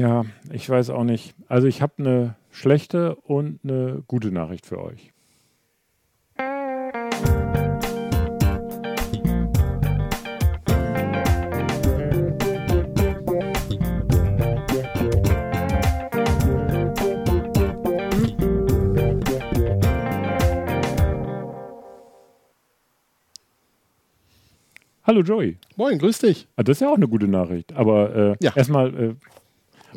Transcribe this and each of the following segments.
Ja, ich weiß auch nicht. Also ich habe eine schlechte und eine gute Nachricht für euch. Hallo Joey. Moin, grüß dich. Ah, das ist ja auch eine gute Nachricht. Aber äh, Ja. erstmal, äh,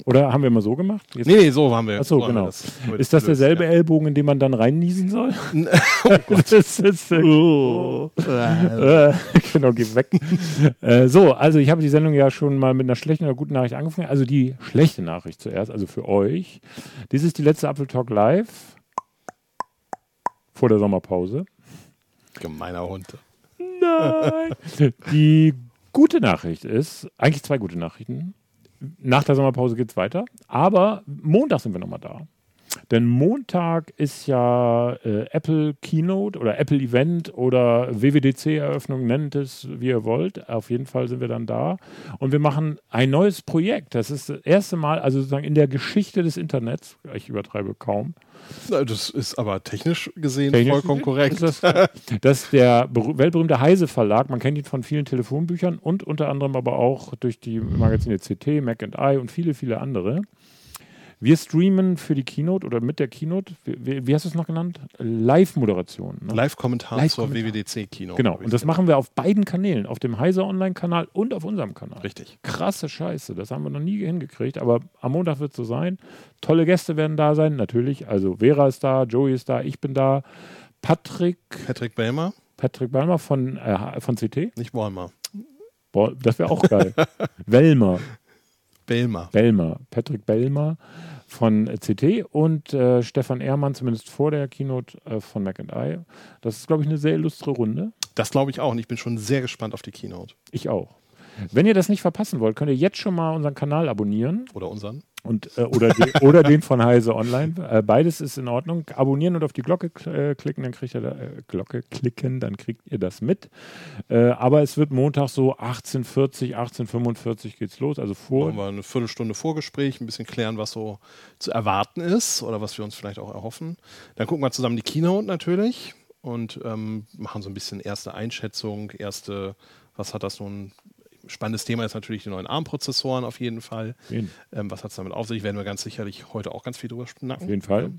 oder haben wir mal so gemacht? Jetzt- Nee, nee, so haben wir. Achso, so genau. das- ist das derselbe ja. Ellbogen, in den man dann reinniesen soll? Oh das ist, äh, äh, genau, geh weg. äh, so, also ich habe die Sendung ja schon mal mit einer schlechten oder guten Nachricht angefangen. Also die schlechte Nachricht zuerst, also für euch. Dies ist die letzte Apple Talk Live vor der Sommerpause. Gemeiner Hund. Nein. Die gute Nachricht ist, eigentlich zwei gute Nachrichten. Nach der Sommerpause geht es weiter, aber Montag sind wir nochmal da. Denn Montag ist ja äh, Apple Keynote oder Apple Event oder WWDC-Eröffnung, nennt es wie ihr wollt. Auf jeden Fall sind wir dann da. Und wir machen ein neues Projekt. Das ist das erste Mal, also sozusagen in der Geschichte des Internets, ich übertreibe kaum, Das ist aber technisch gesehen Technisch vollkommen korrekt. das, dass der berü- weltberühmte Heise Verlag, man kennt ihn von vielen Telefonbüchern und unter anderem aber auch durch die Magazine CT, Mac and I und viele, viele andere. Wir streamen für die Keynote oder mit der Keynote, wie, wie- hast du es noch genannt? Live-Moderation. Ne? Live-Kommentar zur Live-Kommentar. WWDC-Kino. Genau, und das machen wir auf beiden Kanälen, auf dem Heise Online-Kanal und auf unserem Kanal. Richtig. Krasse Scheiße, das haben wir noch nie hingekriegt, aber am Montag wird es so sein. Tolle Gäste werden da sein, natürlich. Also Vera ist da, Joey ist da, ich bin da, Patrick, Patrick Belmer, Patrick Balmer von, äh, von CT. nicht Walmer. Boah, das wäre auch geil. Welmer, Belmer. Belmer, Patrick Belmer von äh, CT und äh, Stefan Ehrmann, zumindest vor der Keynote äh, von Mac and I. Das ist, glaube ich, eine sehr illustre Runde. Das glaube ich auch und ich bin schon sehr gespannt auf die Keynote. Ich auch. Wenn ihr das nicht verpassen wollt, könnt ihr jetzt schon mal unseren Kanal abonnieren Oder unseren. Und, äh, oder, den, oder den von Heise Online. Äh, beides ist in Ordnung. Abonnieren und auf die Glocke äh, klicken, dann kriegt ihr da, äh, Glocke klicken, dann kriegt ihr das mit. Äh, aber es wird Montag so 18.40, 18.45 geht's los, also vor. Machen wir eine Viertelstunde Vorgespräch, ein bisschen klären, was so zu erwarten ist oder was wir uns vielleicht auch erhoffen. Dann gucken wir zusammen die Keynote natürlich und ähm, machen so ein bisschen erste Einschätzung, erste, was hat das nun. Spannendes Thema ist natürlich die neuen ARM-Prozessoren auf jeden Fall. Ähm, was hat es damit auf sich? Werden wir ganz sicherlich heute auch ganz viel drüber schnacken. Auf jeden Fall.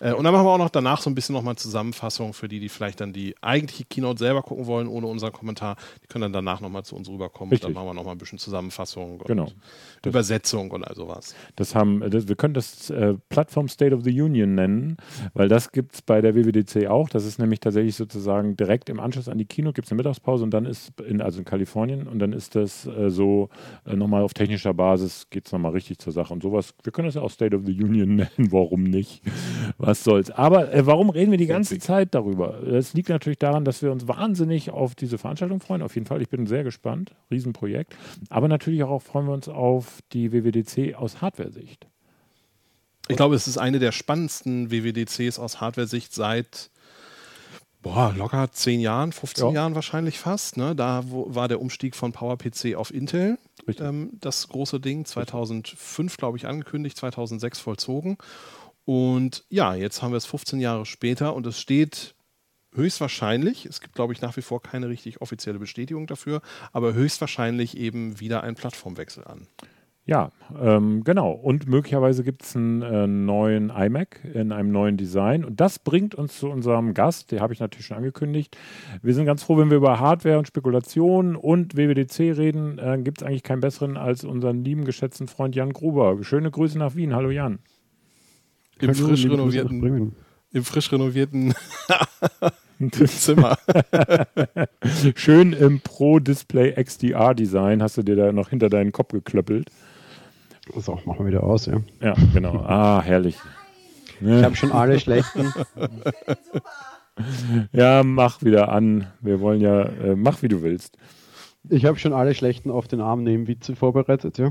Äh, und dann machen wir auch noch danach so ein bisschen nochmal Zusammenfassung für die, die vielleicht dann die eigentliche Keynote selber gucken wollen, ohne unseren Kommentar. Die können dann danach nochmal zu uns rüberkommen. Richtig. Und dann machen wir nochmal ein bisschen Zusammenfassung und Genau. Übersetzung und all sowas. das haben, das, wir können das äh, Plattform State of the Union nennen, weil das gibt es bei der WWDC auch. Das ist nämlich tatsächlich sozusagen direkt im Anschluss an die Kino gibt es eine Mittagspause und dann ist, in, also in Kalifornien, und dann ist das äh, so äh, nochmal auf technischer Basis geht es nochmal richtig zur Sache. Und sowas, wir können das ja auch State of the Union nennen, warum nicht? Was soll's. Aber äh, warum reden wir die ganze Zeit darüber? Das liegt natürlich daran, dass wir uns wahnsinnig auf diese Veranstaltung freuen. Auf jeden Fall, ich bin sehr gespannt. Riesenprojekt. Aber natürlich auch freuen wir uns auf die WWDC aus Hardware-Sicht. Ich glaube, es ist eine der spannendsten WWDCs aus Hardware-Sicht seit boah, locker 10 Jahren, 15 Ja. Jahren wahrscheinlich fast. Ne? Da wo, war der Umstieg von PowerPC auf Intel ähm, das große Ding. 2005, glaube ich, angekündigt, 2006 vollzogen. Und ja, jetzt haben wir es 15 Jahre später und es steht höchstwahrscheinlich, es gibt, glaube ich, nach wie vor keine richtig offizielle Bestätigung dafür, aber höchstwahrscheinlich eben wieder ein Plattformwechsel an. Ja, ähm, genau. Und möglicherweise gibt es einen äh, neuen iMac in einem neuen Design. Und das bringt uns zu unserem Gast, den habe ich natürlich schon angekündigt. Wir sind ganz froh, wenn wir über Hardware und Spekulationen und WWDC reden. Äh, gibt es eigentlich keinen besseren als unseren lieben, geschätzten Freund Jan Gruber. Schöne Grüße nach Wien. Hallo Jan. Im Hallo, frisch renovierten, im frisch renovierten Zimmer. Schön im Pro Display XDR Design hast du dir da noch hinter deinen Kopf geklöppelt. So, machen wir wieder aus, ja. Ja, genau. Ah, herrlich. Ich habe schon alle schlechten. Ja, mach wieder an. Wir wollen ja, äh, mach wie du willst. Ich habe schon alle schlechten auf den Arm nehmen Witze vorbereitet, ja.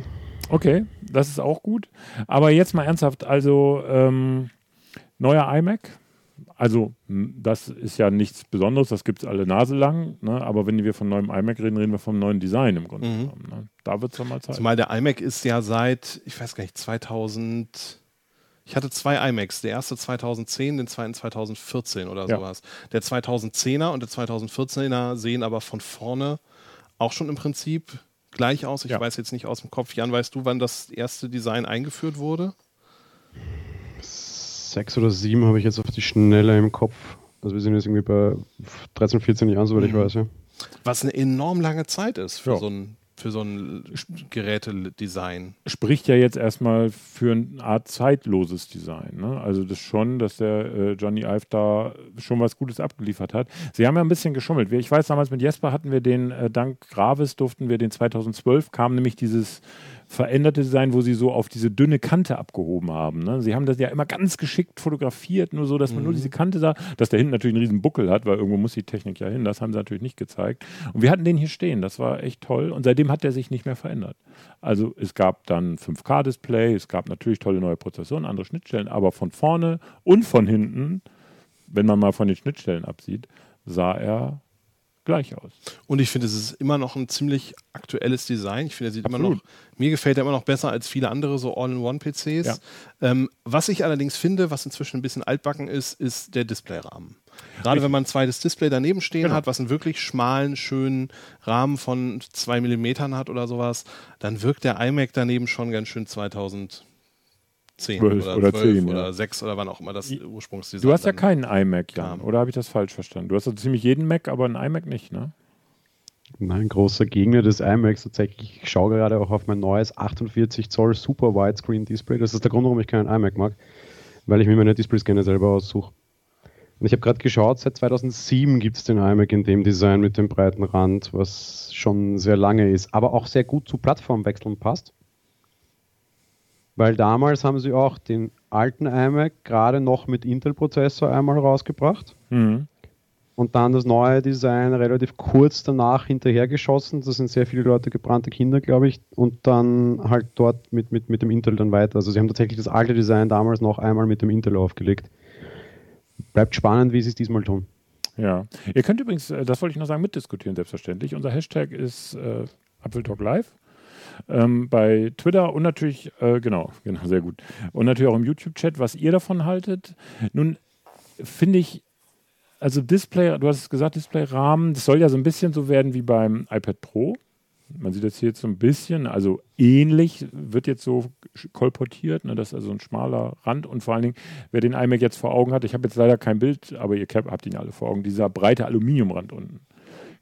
Okay, das ist auch gut. Aber jetzt mal ernsthaft, also ähm, neuer iMac. Also das ist ja nichts Besonderes, das gibt es alle Nase lang, ne? aber wenn wir von neuem iMac reden, reden wir vom neuen Design im Grunde mhm. genommen. Ne? Da wird es mal Zeit. Zumal der iMac ist ja seit, ich weiß gar nicht, 2000 ich hatte zwei iMacs, der erste 2010, den zweiten 2014 oder ja. sowas. Der 2010er und der 2014er sehen aber von vorne auch schon im Prinzip gleich aus. Ich ja. weiß jetzt nicht aus dem Kopf. Jan, weißt du, wann das erste Design eingeführt wurde? Sechs oder sieben habe ich jetzt auf die Schnelle im Kopf. Also wir sind jetzt irgendwie bei 13, 14 Jahren, soweit mhm. ich weiß. Ja. Was eine enorm lange Zeit ist für ja. so ein für so ein Gerätedesign. Spricht ja jetzt erstmal für eine Art zeitloses Design. Ne? Also das schon, dass der äh, Johnny Ive da schon was Gutes abgeliefert hat. Sie haben ja ein bisschen geschummelt. Ich weiß, damals mit Jesper hatten wir den, äh, dank Gravis durften wir den 2012, kam nämlich dieses veränderte Design, wo sie so auf diese dünne Kante abgehoben haben. Ne? Sie haben das ja immer ganz geschickt fotografiert, nur so, dass man mhm. nur diese Kante sah, dass der hinten natürlich einen riesen Buckel hat, weil irgendwo muss die Technik ja hin. Das haben sie natürlich nicht gezeigt. Und wir hatten den hier stehen. Das war echt toll. Und seitdem hat der sich nicht mehr verändert. Also es gab dann 5K-Display, es gab natürlich tolle neue Prozessoren, andere Schnittstellen, aber von vorne und von hinten, wenn man mal von den Schnittstellen absieht, sah er gleich aus. Und ich finde, es ist immer noch ein ziemlich aktuelles Design. Ich finde, er sieht Absolut. immer noch, mir gefällt er immer noch besser als viele andere so All-in-One-PCs. Ja. Ähm, was ich allerdings finde, was inzwischen ein bisschen altbacken ist, ist der Displayrahmen. Gerade ich wenn man ein zweites Display daneben stehen genau. hat, was einen wirklich schmalen, schönen Rahmen von zwei Millimetern hat oder sowas, dann wirkt der iMac daneben schon ganz schön 2000 10 oder, oder 10 oder ja. 6 oder wann auch immer das Ursprungsdesign Du hast ja keinen iMac, Jan, oder habe ich das falsch verstanden? Du hast also ziemlich jeden Mac, aber einen iMac nicht, ne? Nein, großer Gegner des iMacs tatsächlich. Ich schaue gerade auch auf mein neues 48 Zoll Super Widescreen Display. Das ist der Grund, warum ich keinen iMac mag, weil ich mir meine Displays gerne selber aussuche. Und ich habe gerade geschaut, seit 2007 gibt es den iMac in dem Design mit dem breiten Rand, was schon sehr lange ist, aber auch sehr gut zu Plattformwechseln passt. Weil damals haben sie auch den alten iMac gerade noch mit Intel-Prozessor einmal rausgebracht. Mhm. Und dann das neue Design relativ kurz danach hinterhergeschossen. Das sind sehr viele Leute gebrannte Kinder, glaube ich. Und dann halt dort mit, mit, mit dem Intel dann weiter. Also sie haben tatsächlich das alte Design damals noch einmal mit dem Intel aufgelegt. Bleibt spannend, wie sie es diesmal tun. Ja, ihr könnt übrigens, äh, das wollte ich noch sagen, mitdiskutieren, selbstverständlich. Unser Hashtag ist äh, Apfeltalk Live ähm, bei Twitter und natürlich, äh, genau, genau, sehr gut. Und natürlich auch im YouTube-Chat, was ihr davon haltet. Nun finde ich, also Display, du hast es gesagt, Display-Rahmen, das soll ja so ein bisschen so werden wie beim iPad Pro. Man sieht das hier jetzt so ein bisschen, also ähnlich wird jetzt so kolportiert, ne, das ist also ein schmaler Rand und vor allen Dingen, wer den iMac jetzt vor Augen hat, ich habe jetzt leider kein Bild, aber ihr habt ihn alle vor Augen, dieser breite Aluminiumrand unten.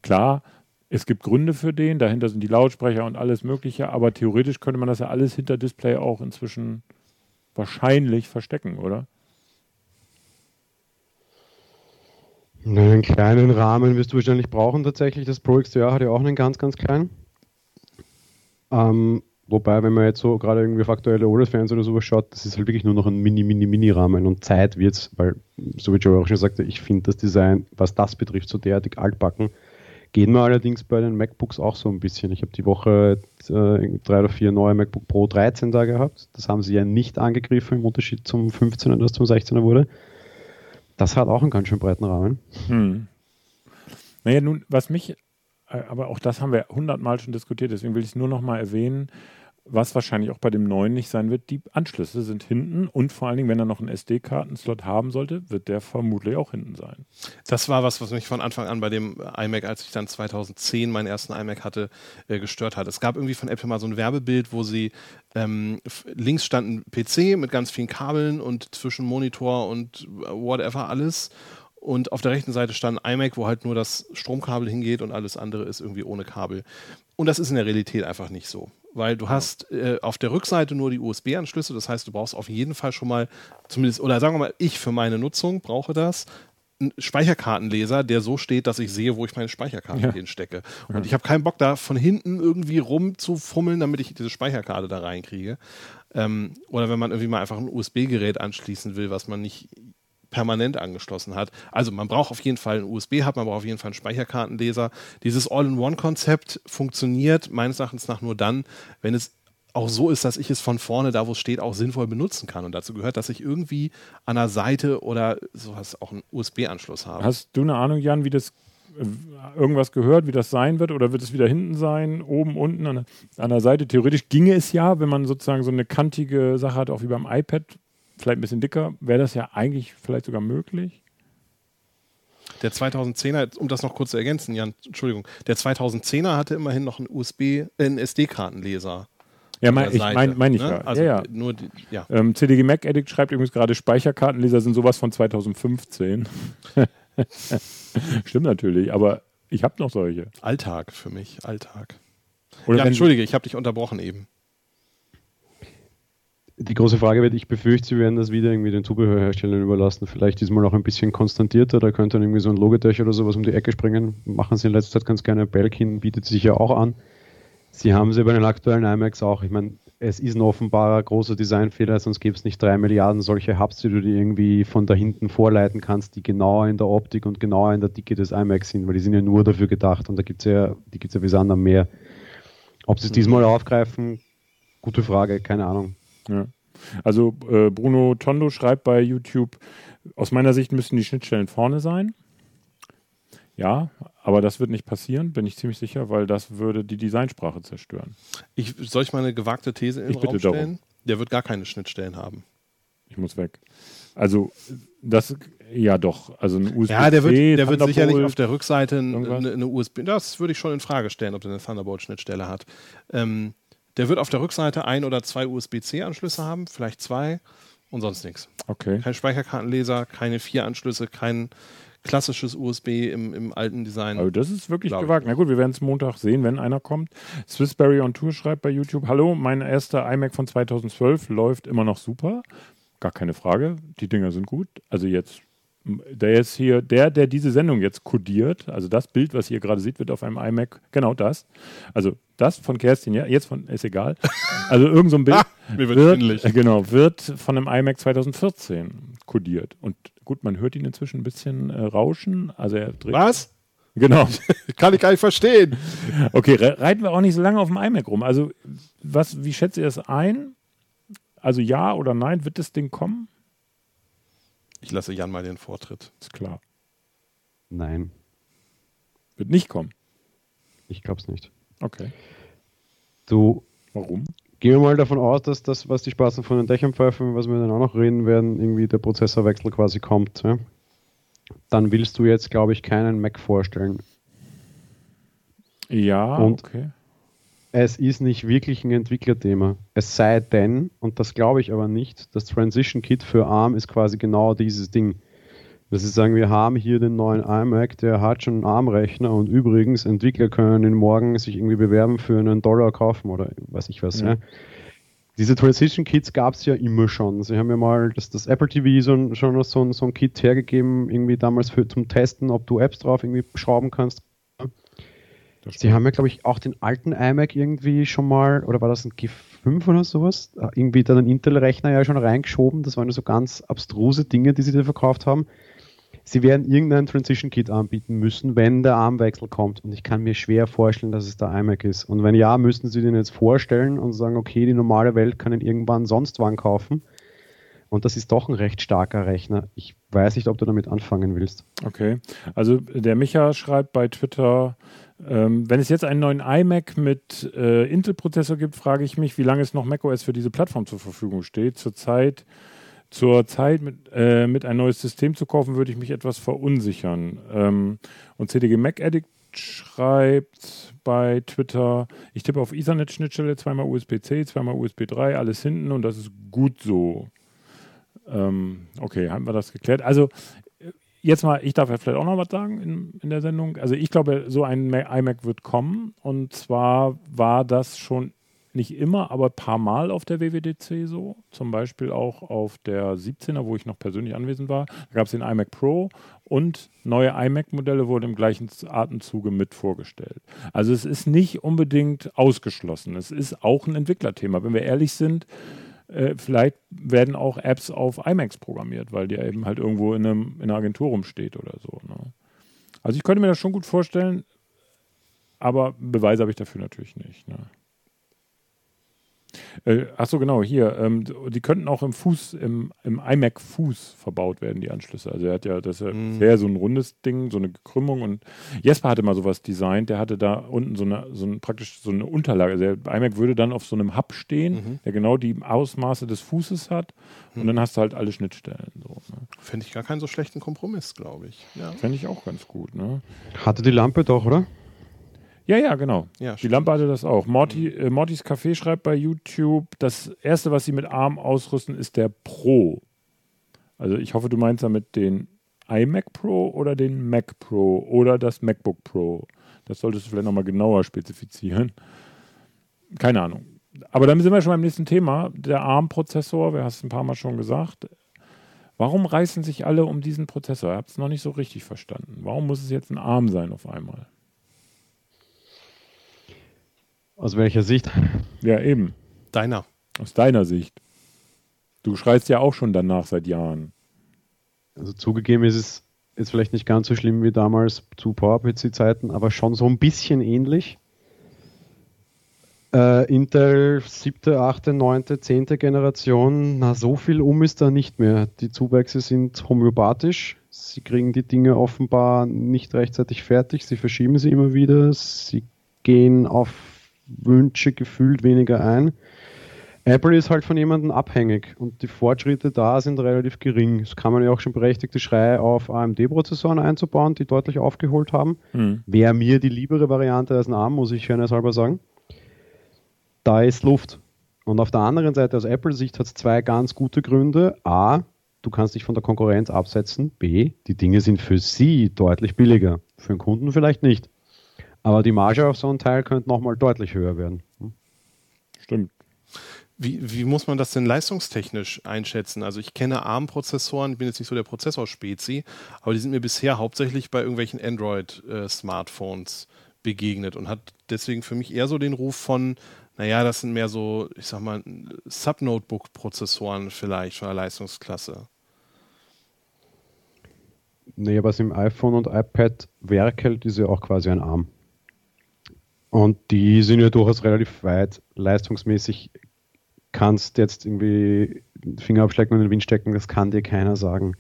Klar, es gibt Gründe für den, dahinter sind die Lautsprecher und alles Mögliche, aber theoretisch könnte man das ja alles hinter Display auch inzwischen wahrscheinlich verstecken, oder? Einen kleinen Rahmen wirst du wahrscheinlich brauchen tatsächlich. Das Pro XDR hat ja auch einen ganz, ganz kleinen. Ähm, wobei, wenn man jetzt so gerade irgendwie auf aktuelle OLED-Fans oder sowas schaut, das ist halt wirklich nur noch ein Mini, Mini, Mini-Rahmen und Zeit wird es, weil, so wie Joe auch schon sagte, ich finde das Design, was das betrifft, so derartig altbacken Geht mir allerdings bei den MacBooks auch so ein bisschen. Ich habe die Woche äh, drei oder vier neue MacBook Pro 13 da gehabt. Das haben sie ja nicht angegriffen im Unterschied zum 15er, das zum 16er wurde. Das hat auch einen ganz schön breiten Rahmen. Hm. Naja, nun, was mich, äh, aber auch das haben wir hundertmal schon diskutiert, deswegen will ich es nur noch mal erwähnen was wahrscheinlich auch bei dem neuen nicht sein wird, die Anschlüsse sind hinten und vor allen Dingen, wenn er noch einen SD-Kartenslot haben sollte, wird der vermutlich auch hinten sein. Das war was, was mich von Anfang an bei dem iMac, als ich dann 2010 meinen ersten iMac hatte, äh, gestört hat. Es gab irgendwie von Apple mal so ein Werbebild, wo sie ähm, links stand ein PC mit ganz vielen Kabeln und zwischen Monitor und whatever alles. Und auf der rechten Seite stand ein iMac, wo halt nur das Stromkabel hingeht und alles andere ist irgendwie ohne Kabel. Und das ist in der Realität einfach nicht so weil du hast äh, auf der Rückseite nur die USB-Anschlüsse. Das heißt, du brauchst auf jeden Fall schon mal, zumindest, oder sagen wir mal, ich für meine Nutzung brauche das, einen Speicherkartenleser, der so steht, dass ich sehe, wo ich meine Speicherkarte ja. hinstecke. Und ja. ich habe keinen Bock, da von hinten irgendwie rumzufummeln, damit ich diese Speicherkarte da reinkriege. Ähm, oder wenn man irgendwie mal einfach ein USB-Gerät anschließen will, was man nicht permanent angeschlossen hat. Also man braucht auf jeden Fall einen USB-Hub, man braucht auf jeden Fall einen Speicherkartenleser. Dieses All-in-One-Konzept funktioniert meines Erachtens nach nur dann, wenn es auch so ist, dass ich es von vorne, da wo es steht, auch sinnvoll benutzen kann. Und dazu gehört, dass ich irgendwie an der Seite oder sowas auch einen USB-Anschluss habe. Hast du eine Ahnung, Jan, wie das äh, irgendwas gehört, wie das sein wird? Oder wird es wieder hinten sein, oben, unten, an der, an der Seite? Theoretisch ginge es ja, wenn man sozusagen so eine kantige Sache hat, auch wie beim iPad, vielleicht ein bisschen dicker, wäre das ja eigentlich vielleicht sogar möglich. Der 2010er, um das noch kurz zu ergänzen, Jan, Entschuldigung, der 2010er hatte immerhin noch einen USB, äh, einen SD-Kartenleser. Ja, mein, ich meine mein ich ne? ja. Also ja, ja. Nur die, ja. Ähm, CDG Mac Addict schreibt übrigens gerade, Speicherkartenleser sind sowas von 2015. Stimmt natürlich, aber ich habe noch solche. Alltag für mich, Alltag. Oder ja, Entschuldige, ich habe dich unterbrochen eben. Die große Frage wird, ich befürchte, sie werden das wieder irgendwie den Zubehörherstellern überlassen. Vielleicht diesmal noch ein bisschen konstantierter, da könnte dann irgendwie so ein Logitech oder sowas um die Ecke springen. Machen sie in letzter Zeit ganz gerne. Belkin bietet sich ja auch an. Sie haben sie bei den aktuellen iMacs auch. Ich meine, es ist ein offenbarer großer Designfehler, sonst gäbe es nicht drei Milliarden solche Hubs, die du dir irgendwie von da hinten vorleiten kannst, die genauer in der Optik und genauer in der Dicke des iMacs sind, weil die sind ja nur dafür gedacht und da gibt es ja, die gibt es ja Sand am Meer. Ob sie es diesmal aufgreifen, gute Frage, keine Ahnung. Ja. Also äh, Bruno Tondo schreibt bei YouTube, aus meiner Sicht müssten die Schnittstellen vorne sein. Ja, aber das wird nicht passieren, bin ich ziemlich sicher, weil das würde die Designsprache zerstören. Ich, soll ich mal eine gewagte These in Ich bitte Raum darum. stellen? Der wird gar keine Schnittstellen haben. Ich muss weg. Also das, ja doch, also ein USB. Ja, der wird, der wird sicherlich auf der Rückseite eine, eine USB. Das würde ich schon in Frage stellen, ob der eine Thunderbolt-Schnittstelle hat. Ähm, der wird auf der Rückseite ein oder zwei USB-C-Anschlüsse haben, vielleicht zwei und sonst nichts. Okay. Kein Speicherkartenleser, keine vier Anschlüsse, kein klassisches USB im, im alten Design. Also das ist wirklich gewagt. Na gut, wir werden es Montag sehen, wenn einer kommt. Swissberry on Tour schreibt bei YouTube, hallo, mein erster iMac von 2012 läuft immer noch super. Gar keine Frage. Die Dinger sind gut. Also jetzt, der jetzt hier, der, der diese Sendung jetzt kodiert, also das Bild, was ihr gerade seht, wird auf einem iMac, genau das. Also das von Kerstin, ja, jetzt von, ist egal. Also irgend so ein Bild Ah, wird äh, genau, wird von einem iMac 2014 kodiert. Und gut, man hört ihn inzwischen ein bisschen äh, rauschen. Also er dreht. Was? Genau. Kann ich gar nicht verstehen. Okay, re reiten wir auch nicht so lange auf dem iMac rum. Also, was, wie schätzt ihr das ein? Also ja oder nein, wird das Ding kommen? Ich lasse Jan mal den Vortritt. Ist klar. Nein, Wird nicht kommen. ich glaube es nicht. Okay. Du, Warum? gehen wir mal davon aus, dass das, was die Spaßen von den Dächern pfeifen, was wir dann auch noch reden werden, irgendwie der Prozessorwechsel quasi kommt. Ja? Dann willst du jetzt, glaube ich, keinen Mac vorstellen. Ja, Und? okay. Es ist nicht wirklich ein Entwicklerthema. Es sei denn, und das glaube ich aber nicht, das Transition Kit für ARM ist quasi genau dieses Ding. Dass sie sagen, wir haben hier den neuen iMac, der hat schon einen ARM-Rechner und übrigens, Entwickler können ihn morgen sich irgendwie bewerben für einen Dollar kaufen oder weiß ich was. Ja. Ja. Diese Transition Kits gab es ja immer schon. Sie haben ja mal das, das Apple TV so, schon so, ein- so ein Kit hergegeben, irgendwie damals für, zum Testen, ob du Apps drauf irgendwie schrauben kannst. Sie haben ja, glaube ich, auch den alten iMac irgendwie schon mal, oder war das ein G5 oder sowas, äh, irgendwie dann einen Intel-Rechner ja schon reingeschoben. Das waren ja so ganz abstruse Dinge, die sie da verkauft haben. Sie werden irgendein Transition-Kit anbieten müssen, wenn der Armwechsel kommt. Und ich kann mir schwer vorstellen, dass es der iMac ist. Und wenn ja, müssten sie den jetzt vorstellen und sagen, okay, die normale Welt kann ihn irgendwann sonst wann kaufen. Und das ist doch ein recht starker Rechner. Ich weiß nicht, ob du damit anfangen willst. Okay. Also der Micha schreibt bei Twitter, ähm, wenn es jetzt einen neuen iMac mit äh, Intel-Prozessor gibt, frage ich mich, wie lange es noch macOS für diese Plattform zur Verfügung steht. Zurzeit zur Zeit mit, äh, mit ein neues System zu kaufen, würde ich mich etwas verunsichern. Ähm, und CDG Mac Addict schreibt bei Twitter, ich tippe auf Ethernet-Schnittstelle, zweimal USB-C, zweimal USB 3, alles hinten und das ist gut so. Ähm, okay, haben wir das geklärt. Also jetzt mal, ich darf ja vielleicht auch noch was sagen in, in der Sendung. Also ich glaube, so ein Ma- iMac wird kommen und zwar war das schon nicht immer, aber ein paar Mal auf der WWDC so. Zum Beispiel auch auf der 17er, wo ich noch persönlich anwesend war. Da gab es den iMac Pro und neue iMac-Modelle wurden im gleichen Atemzuge mit vorgestellt. Also es ist nicht unbedingt ausgeschlossen. Es ist auch ein Entwicklerthema. Wenn wir ehrlich sind, äh, vielleicht werden auch Apps auf iMacs programmiert, weil die eben halt irgendwo in, einem, in einer Agentur rumsteht oder so. Ne? Also ich könnte mir das schon gut vorstellen, aber Beweise habe ich dafür natürlich nicht. Ne? Äh, achso, genau, hier. Ähm, die könnten auch im Fuß, im, im iMac Fuß verbaut werden, die Anschlüsse. Also er hat ja, das ist Mhm. ja so ein rundes Ding, so eine Krümmung und Jesper hatte mal sowas designt, der hatte da unten so eine, so ein, praktisch so eine Unterlage. Also der iMac würde dann auf so einem Hub stehen, Mhm. der genau die Ausmaße des Fußes hat und dann hast du halt alle Schnittstellen. So, ne? Fände ich gar keinen so schlechten Kompromiss, glaube ich. Ja, Fände ich auch ganz gut, ne? Hatte die Lampe doch, oder? Ja, ja, genau. ja Die Lampe hatte das auch. Morty, äh, Mortys Café schreibt bei YouTube, das erste, was sie mit ARM ausrüsten, ist der Pro. Also ich hoffe, du meinst damit den iMac Pro oder den Mac Pro oder das MacBook Pro. Das solltest du vielleicht nochmal genauer spezifizieren. Keine Ahnung. Aber dann sind wir schon beim nächsten Thema. Der ARM-Prozessor, wir haben es ein paar Mal schon gesagt. Warum reißen sich alle um diesen Prozessor? Ich habe es noch nicht so richtig verstanden. Warum muss es jetzt ein ARM sein auf einmal? Aus welcher Sicht? Ja, eben. Deiner. Aus deiner Sicht. Du schreist ja auch schon danach seit Jahren. Also zugegeben ist es jetzt vielleicht nicht ganz so schlimm wie damals zu PowerPC-Zeiten, aber schon so ein bisschen ähnlich. Äh, Intel siebte, achte, neunte, zehnte Generation, na so viel um ist da nicht mehr. Die Zuwächse sind homöopathisch. Sie kriegen die Dinge offenbar nicht rechtzeitig fertig. Sie verschieben sie immer wieder. Sie gehen auf Wünsche gefühlt weniger ein. Apple ist halt von jemandem abhängig und die Fortschritte da sind relativ gering. Es kann man ja auch schon berechtigte Schreie auf AMD-Prozessoren einzubauen, die deutlich aufgeholt haben. Hm. Wäre mir die liebere Variante als ein ARM, muss ich fairness-halber sagen. Da ist Luft. Und auf der anderen Seite, aus Apple-Sicht, hat es zwei ganz gute Gründe. A, du kannst dich von der Konkurrenz absetzen. B, die Dinge sind für sie deutlich billiger. Für den Kunden vielleicht nicht. Aber die Marge auf so ein Teil könnte nochmal deutlich höher werden. Stimmt. Wie, wie muss man das denn leistungstechnisch einschätzen? Also ich kenne ARM-Prozessoren, ich bin jetzt nicht so der Prozessorspezi, aber die sind mir bisher hauptsächlich bei irgendwelchen Android-Smartphones begegnet und hat deswegen für mich eher so den Ruf von, naja, das sind mehr so, ich sag mal, Sub-Notebook-Prozessoren vielleicht von der Leistungsklasse. Nee, was im iPhone und iPad werkelt, ist ja auch quasi ein ARM. Und die sind ja durchaus relativ weit. Leistungsmäßig kannst jetzt irgendwie Finger abschlecken und in den Wind stecken, das kann dir keiner sagen.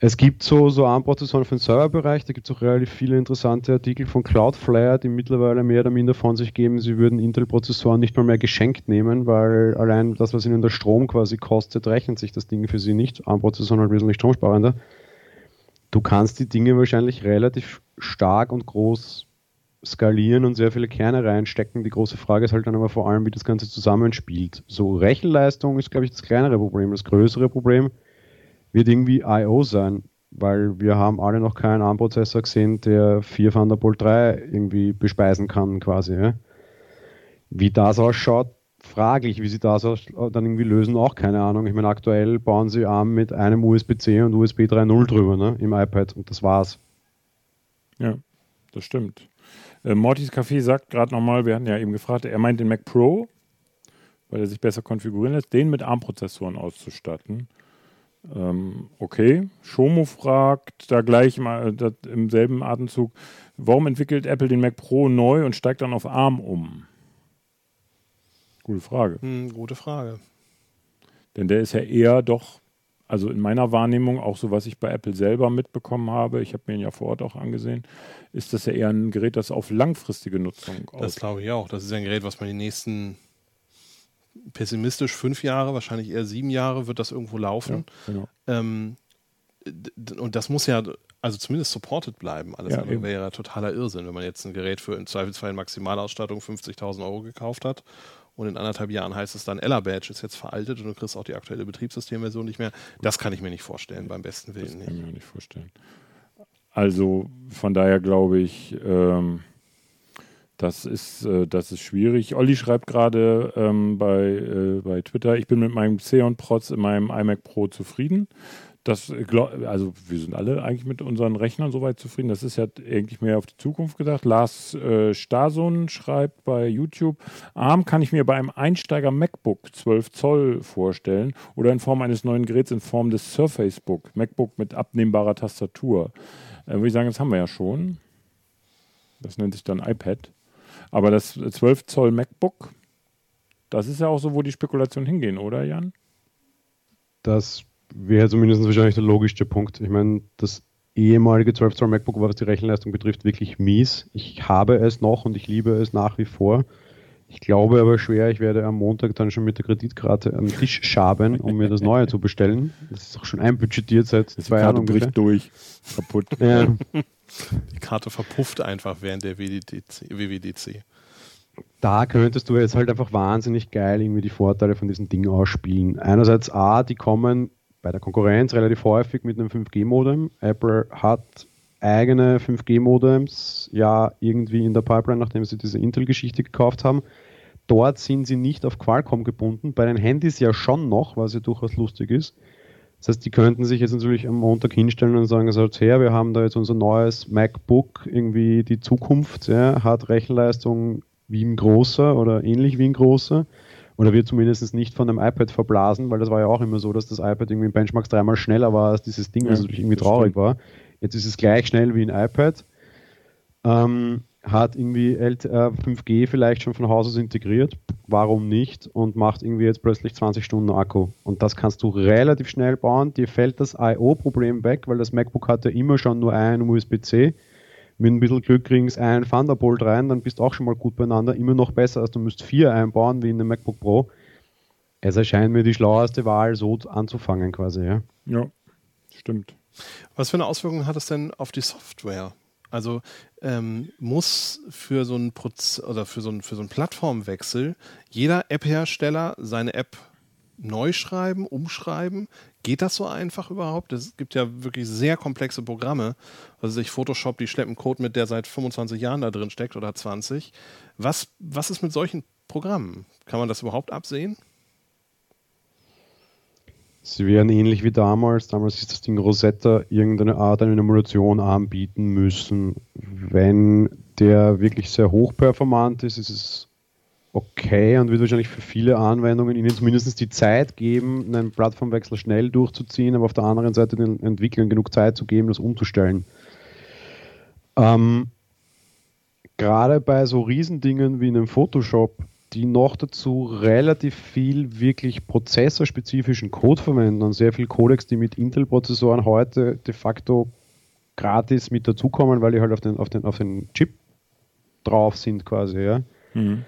Es gibt so, so ARM-Prozessoren für den Serverbereich, da gibt es auch relativ viele interessante Artikel von Cloudflare, die mittlerweile mehr oder minder von sich geben, sie würden Intel-Prozessoren nicht mal mehr geschenkt nehmen, weil allein das, was ihnen der Strom quasi kostet, rechnet sich das Ding für sie nicht. ARM-Prozessoren halt wesentlich stromsparender. Du kannst die Dinge wahrscheinlich relativ stark und groß skalieren und sehr viele Kerne reinstecken. Die große Frage ist halt dann aber vor allem, wie das Ganze zusammenspielt. So Rechenleistung ist, glaube ich, das kleinere Problem. Das größere Problem wird irgendwie I.O. sein, weil wir haben alle noch keinen ARM-Prozessor gesehen, der 4 Thunderbolt 3 irgendwie bespeisen kann quasi. Ja? Wie das ausschaut, fraglich. Wie sie das dann irgendwie lösen, auch keine Ahnung. Ich meine, aktuell bauen sie ARM mit einem USB-C und USB 3.0 drüber ne, im iPad und das war's. Ja, das stimmt. Äh, Mortys Café sagt gerade nochmal, wir hatten ja eben gefragt, er meint den Mac Pro, weil er sich besser konfigurieren lässt, den mit ARM-Prozessoren auszustatten. Ähm, okay. Shomo fragt da gleich mal das, im selben Atemzug, warum entwickelt Apple den Mac Pro neu und steigt dann auf ARM um? Gute Frage. Hm, gute Frage. Denn der ist ja eher doch, also in meiner Wahrnehmung, auch so was ich bei Apple selber mitbekommen habe, ich habe mir ihn ja vor Ort auch angesehen, ist das ja eher ein Gerät, das auf langfristige Nutzung Das aus. glaube ich auch. Das ist ein Gerät, was man die nächsten pessimistisch fünf Jahre, wahrscheinlich eher sieben Jahre wird das irgendwo laufen. Ja, genau. Ähm, und das muss ja, also zumindest supported bleiben. Alles Ja, andere wäre ja totaler Irrsinn, wenn man jetzt ein Gerät für im Zweifelsfall in Maximalausstattung 50.000 Euro gekauft hat und in anderthalb Jahren heißt es dann, Ella Badge ist jetzt veraltet und du kriegst auch die aktuelle Betriebssystemversion nicht mehr. Das kann ich mir nicht vorstellen, beim besten Das Willen kann ich nicht. mir nicht vorstellen. Also von daher glaube ich, ähm, das, ist, äh, das ist schwierig. Olli schreibt gerade ähm, bei, äh, bei Twitter, ich bin mit meinem Xeon Protz in meinem iMac Pro zufrieden. Das, äh, also wir sind alle eigentlich mit unseren Rechnern soweit zufrieden. Das ist ja eigentlich mehr auf die Zukunft gedacht. Lars äh, Stason schreibt bei YouTube, ARM kann ich mir bei einem Einsteiger MacBook 12 Zoll vorstellen oder in Form eines neuen Geräts in Form des Surface Book, MacBook mit abnehmbarer Tastatur. Äh, würde ich sagen, das haben wir ja schon. Das nennt sich dann iPad. Aber das 12 Zoll MacBook, Das ist ja auch so, wo die Spekulationen hingehen, oder Jan? Das wäre zumindest wahrscheinlich der logischste Punkt. Ich meine, das ehemalige 12 Zoll MacBook war, was die Rechenleistung betrifft, wirklich mies. Ich habe es noch und ich liebe es nach wie vor. Ich glaube aber schwer, ich werde am Montag dann schon mit der Kreditkarte am Tisch schaben, um mir das Neue zu bestellen. Das ist auch schon einbudgetiert seit Das zwei Jahren bricht ungefähr. durch. Kaputt. Ja, Die Karte verpufft einfach während der WWDC. WWDC. da könntest du jetzt halt einfach wahnsinnig geil irgendwie die Vorteile von diesem Ding ausspielen. Einerseits A, die kommen bei der Konkurrenz relativ häufig mit einem 5G-Modem. Apple hat eigene 5G-Modems ja irgendwie in der Pipeline, nachdem sie diese Intel-Geschichte gekauft haben. Dort sind sie nicht auf Qualcomm gebunden, bei den Handys ja schon noch, was ja durchaus lustig ist. Das heißt, die könnten sich jetzt natürlich am Montag hinstellen und sagen, so, her, wir haben da jetzt unser neues MacBook, irgendwie die Zukunft, ja, hat Rechenleistung wie ein großer oder ähnlich wie ein großer oder wird zumindest nicht von einem iPad verblasen, weil das war ja auch immer so, dass das iPad irgendwie in Benchmarks dreimal schneller war als dieses Ding, Ja, was natürlich irgendwie traurig stimmt. war. Jetzt ist es gleich schnell wie ein iPad. Ähm, hat irgendwie LT, äh, 5G vielleicht schon von Haus aus integriert, warum nicht? Und macht irgendwie jetzt plötzlich 20 Stunden Akku. Und das kannst du relativ schnell bauen. Dir fällt das I.O.-Problem weg, weil das MacBook hat ja immer schon nur einen USB-C. Mit ein bisschen Glück kriegen es einen Thunderbolt rein, dann bist du auch schon mal gut beieinander. Immer noch besser, als du müsst vier einbauen, wie in einem MacBook Pro. Es erscheint mir die schlaueste Wahl, so anzufangen quasi, ja. Ja, stimmt. Was für eine Auswirkung hat es denn auf die Software? Also ähm, muss für so einen Proz oder für so einen, für so einen Plattformwechsel jeder App-Hersteller seine App neu schreiben, umschreiben? Geht das so einfach überhaupt? Es gibt ja wirklich sehr komplexe Programme. Also sich Photoshop, die schleppen Code mit, der seit 25 Jahren da drin steckt oder 20. Was, was ist mit solchen Programmen? Kann man das überhaupt absehen? Sie werden ähnlich wie damals, damals ist das Ding Rosetta, irgendeine Art eine Emulation anbieten müssen. Wenn der wirklich sehr hochperformant ist, ist es okay und wird wahrscheinlich für viele Anwendungen ihnen zumindest die Zeit geben, einen Plattformwechsel schnell durchzuziehen, aber auf der anderen Seite den Entwicklern genug Zeit zu geben, das umzustellen. Ähm, Gerade bei so Riesendingen wie einem Photoshop die noch dazu relativ viel wirklich prozessorspezifischen Code verwenden und sehr viel Codecs, die mit Intel-Prozessoren heute de facto gratis mit dazukommen, weil die halt auf den, auf den, auf den Chip drauf sind quasi, ja, Mhm.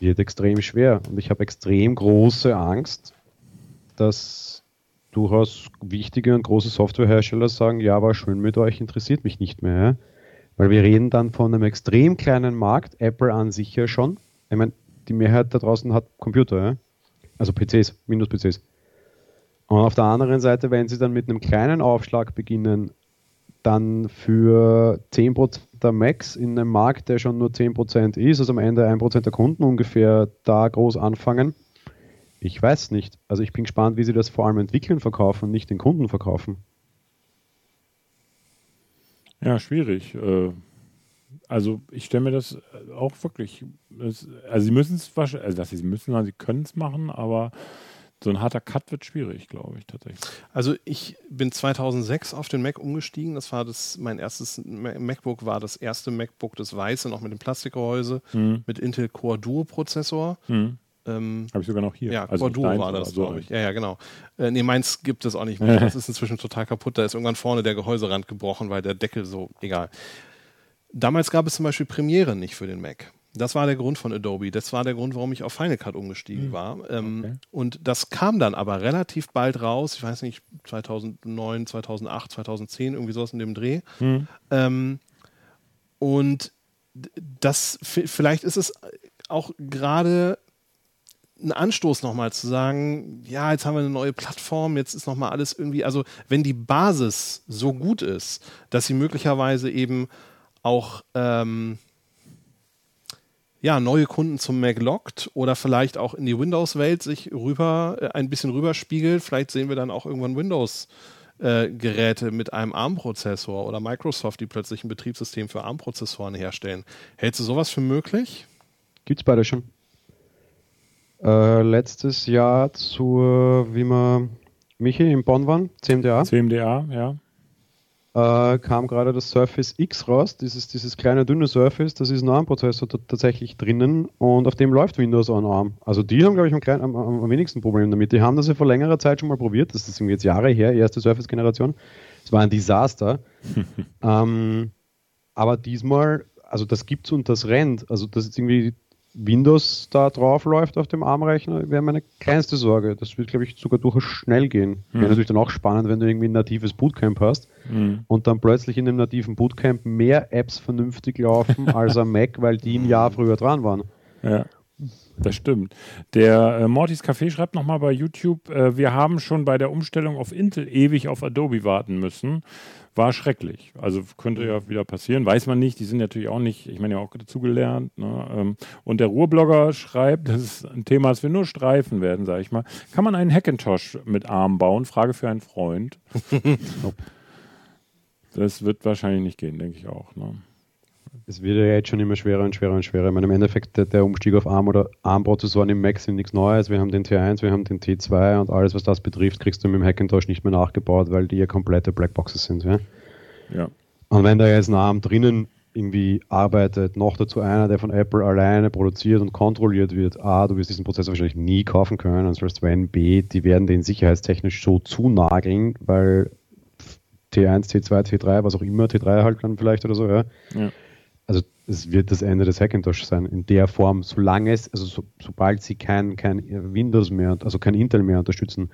Wird extrem schwer. Und ich habe extrem große Angst, dass durchaus wichtige und große Softwarehersteller sagen, ja, war schön mit euch, interessiert mich nicht mehr. Ja? Weil wir reden dann von einem extrem kleinen Markt, Apple an sich ja schon. Ich meine, die Mehrheit da draußen hat Computer, ja? also PCs, Windows-PCs. Und auf der anderen Seite, wenn sie dann mit einem kleinen Aufschlag beginnen, dann für 10% der Macs in einem Markt, der schon nur 10% ist, also am Ende 1% der Kunden ungefähr da groß anfangen. Ich weiß nicht. Also ich bin gespannt, wie sie das vor allem entwickeln verkaufen nicht den Kunden verkaufen. Ja, schwierig. Äh, Also ich stelle mir das auch wirklich, also sie müssen es wahrscheinlich, also dass sie müssen, sie können es machen, aber so ein harter Cut wird schwierig, glaube ich, tatsächlich. Also ich bin 2006 auf den Mac umgestiegen. Das war das, mein erstes Ma- MacBook war das erste MacBook, das weiße, noch mit dem Plastikgehäuse, Hm. mit Intel Core Duo Prozessor. Hm. Ähm, Habe ich sogar noch hier. ja, also Core Duo war das, so glaube ich. Ja, ja, genau. Äh, nee, meins gibt es auch nicht mehr. Das ist inzwischen total kaputt. Da ist irgendwann vorne der Gehäuserand gebrochen, weil der Deckel so, egal. Damals gab es zum Beispiel Premiere nicht für den Mac. Das war der Grund von Adobe. Das war der Grund, warum ich auf Final Cut umgestiegen war. Ähm, Okay. Und das kam dann aber relativ bald raus. Ich weiß nicht, 2009, 2008, 2010, irgendwie sowas in dem Dreh. Hm. Ähm, und das, vielleicht ist es auch gerade ein Anstoß nochmal zu sagen, ja, jetzt haben wir eine neue Plattform, jetzt ist nochmal alles irgendwie, also wenn die Basis so gut ist, dass sie möglicherweise eben auch ähm, ja, neue Kunden zum Mac lockt oder vielleicht auch in die Windows-Welt sich rüber, äh, ein bisschen rüberspiegelt. Vielleicht sehen wir dann auch irgendwann Windows- äh, Geräte mit einem ARM-Prozessor oder Microsoft, die plötzlich ein Betriebssystem für ARM-Prozessoren herstellen. Hältst du sowas für möglich? Gibt es beide schon. Äh, letztes Jahr zur, wie wir Michi in Bonn waren, CMDA, CMDA, ja. Äh, kam gerade das Surface X raus, dieses, dieses kleine dünne Surface, das ist ein ARM-Prozessor tatsächlich drinnen und auf dem läuft Windows on ARM. Also die haben, glaube ich, am, am, am, wenigsten Probleme damit. Die haben das ja vor längerer Zeit schon mal probiert, das ist jetzt Jahre her, erste Surface-Generation. Es war ein Desaster. ähm, aber diesmal, also das gibt's und das rennt. Also das ist irgendwie Windows da drauf läuft auf dem ARM-Rechner, wäre meine kleinste Sorge. Das wird, glaube ich, sogar durchaus schnell gehen. Mhm. Wäre natürlich dann auch spannend, wenn du irgendwie ein natives Bootcamp hast mhm. und dann plötzlich in dem nativen Bootcamp mehr Apps vernünftig laufen als am Mac, weil die ein Jahr früher dran waren. Ja. Das stimmt. Der äh, Mortis Café schreibt nochmal bei YouTube, äh, wir haben schon bei der Umstellung auf Intel ewig auf Adobe warten müssen war schrecklich. Also könnte ja wieder passieren, weiß man nicht. Die sind natürlich auch nicht, ich meine ja auch dazugelernt. Ne? Ähm, und der Ruhrblogger schreibt, das ist ein Thema, das wir nur streifen werden, sage ich mal. Kann man einen Hackintosh mit Arm bauen? Frage für einen Freund. das wird wahrscheinlich nicht gehen, denke ich auch. Ne? Es wird ja jetzt schon immer schwerer und schwerer und schwerer. Ich meine, im Endeffekt, der, der Umstieg auf ARM oder ARM-Prozessoren im Mac sind nichts Neues. Wir haben den T1, wir haben den T2 und alles, was das betrifft, kriegst du mit dem Hackintosh nicht mehr nachgebaut, weil die ja komplette Blackboxes sind. Ja? ja. Und wenn da jetzt ein ARM drinnen irgendwie arbeitet, noch dazu einer, der von Apple alleine produziert und kontrolliert wird, A, du wirst diesen Prozessor wahrscheinlich nie kaufen können, und sonst wenn B, die werden den sicherheitstechnisch so zunageln, weil T1, T2, T3, was auch immer, T3 halt dann vielleicht oder so, ja. ja also es wird das Ende des Hackintosh sein, in der Form, solange es, also so, sobald sie kein, kein Windows mehr, also kein Intel mehr unterstützen,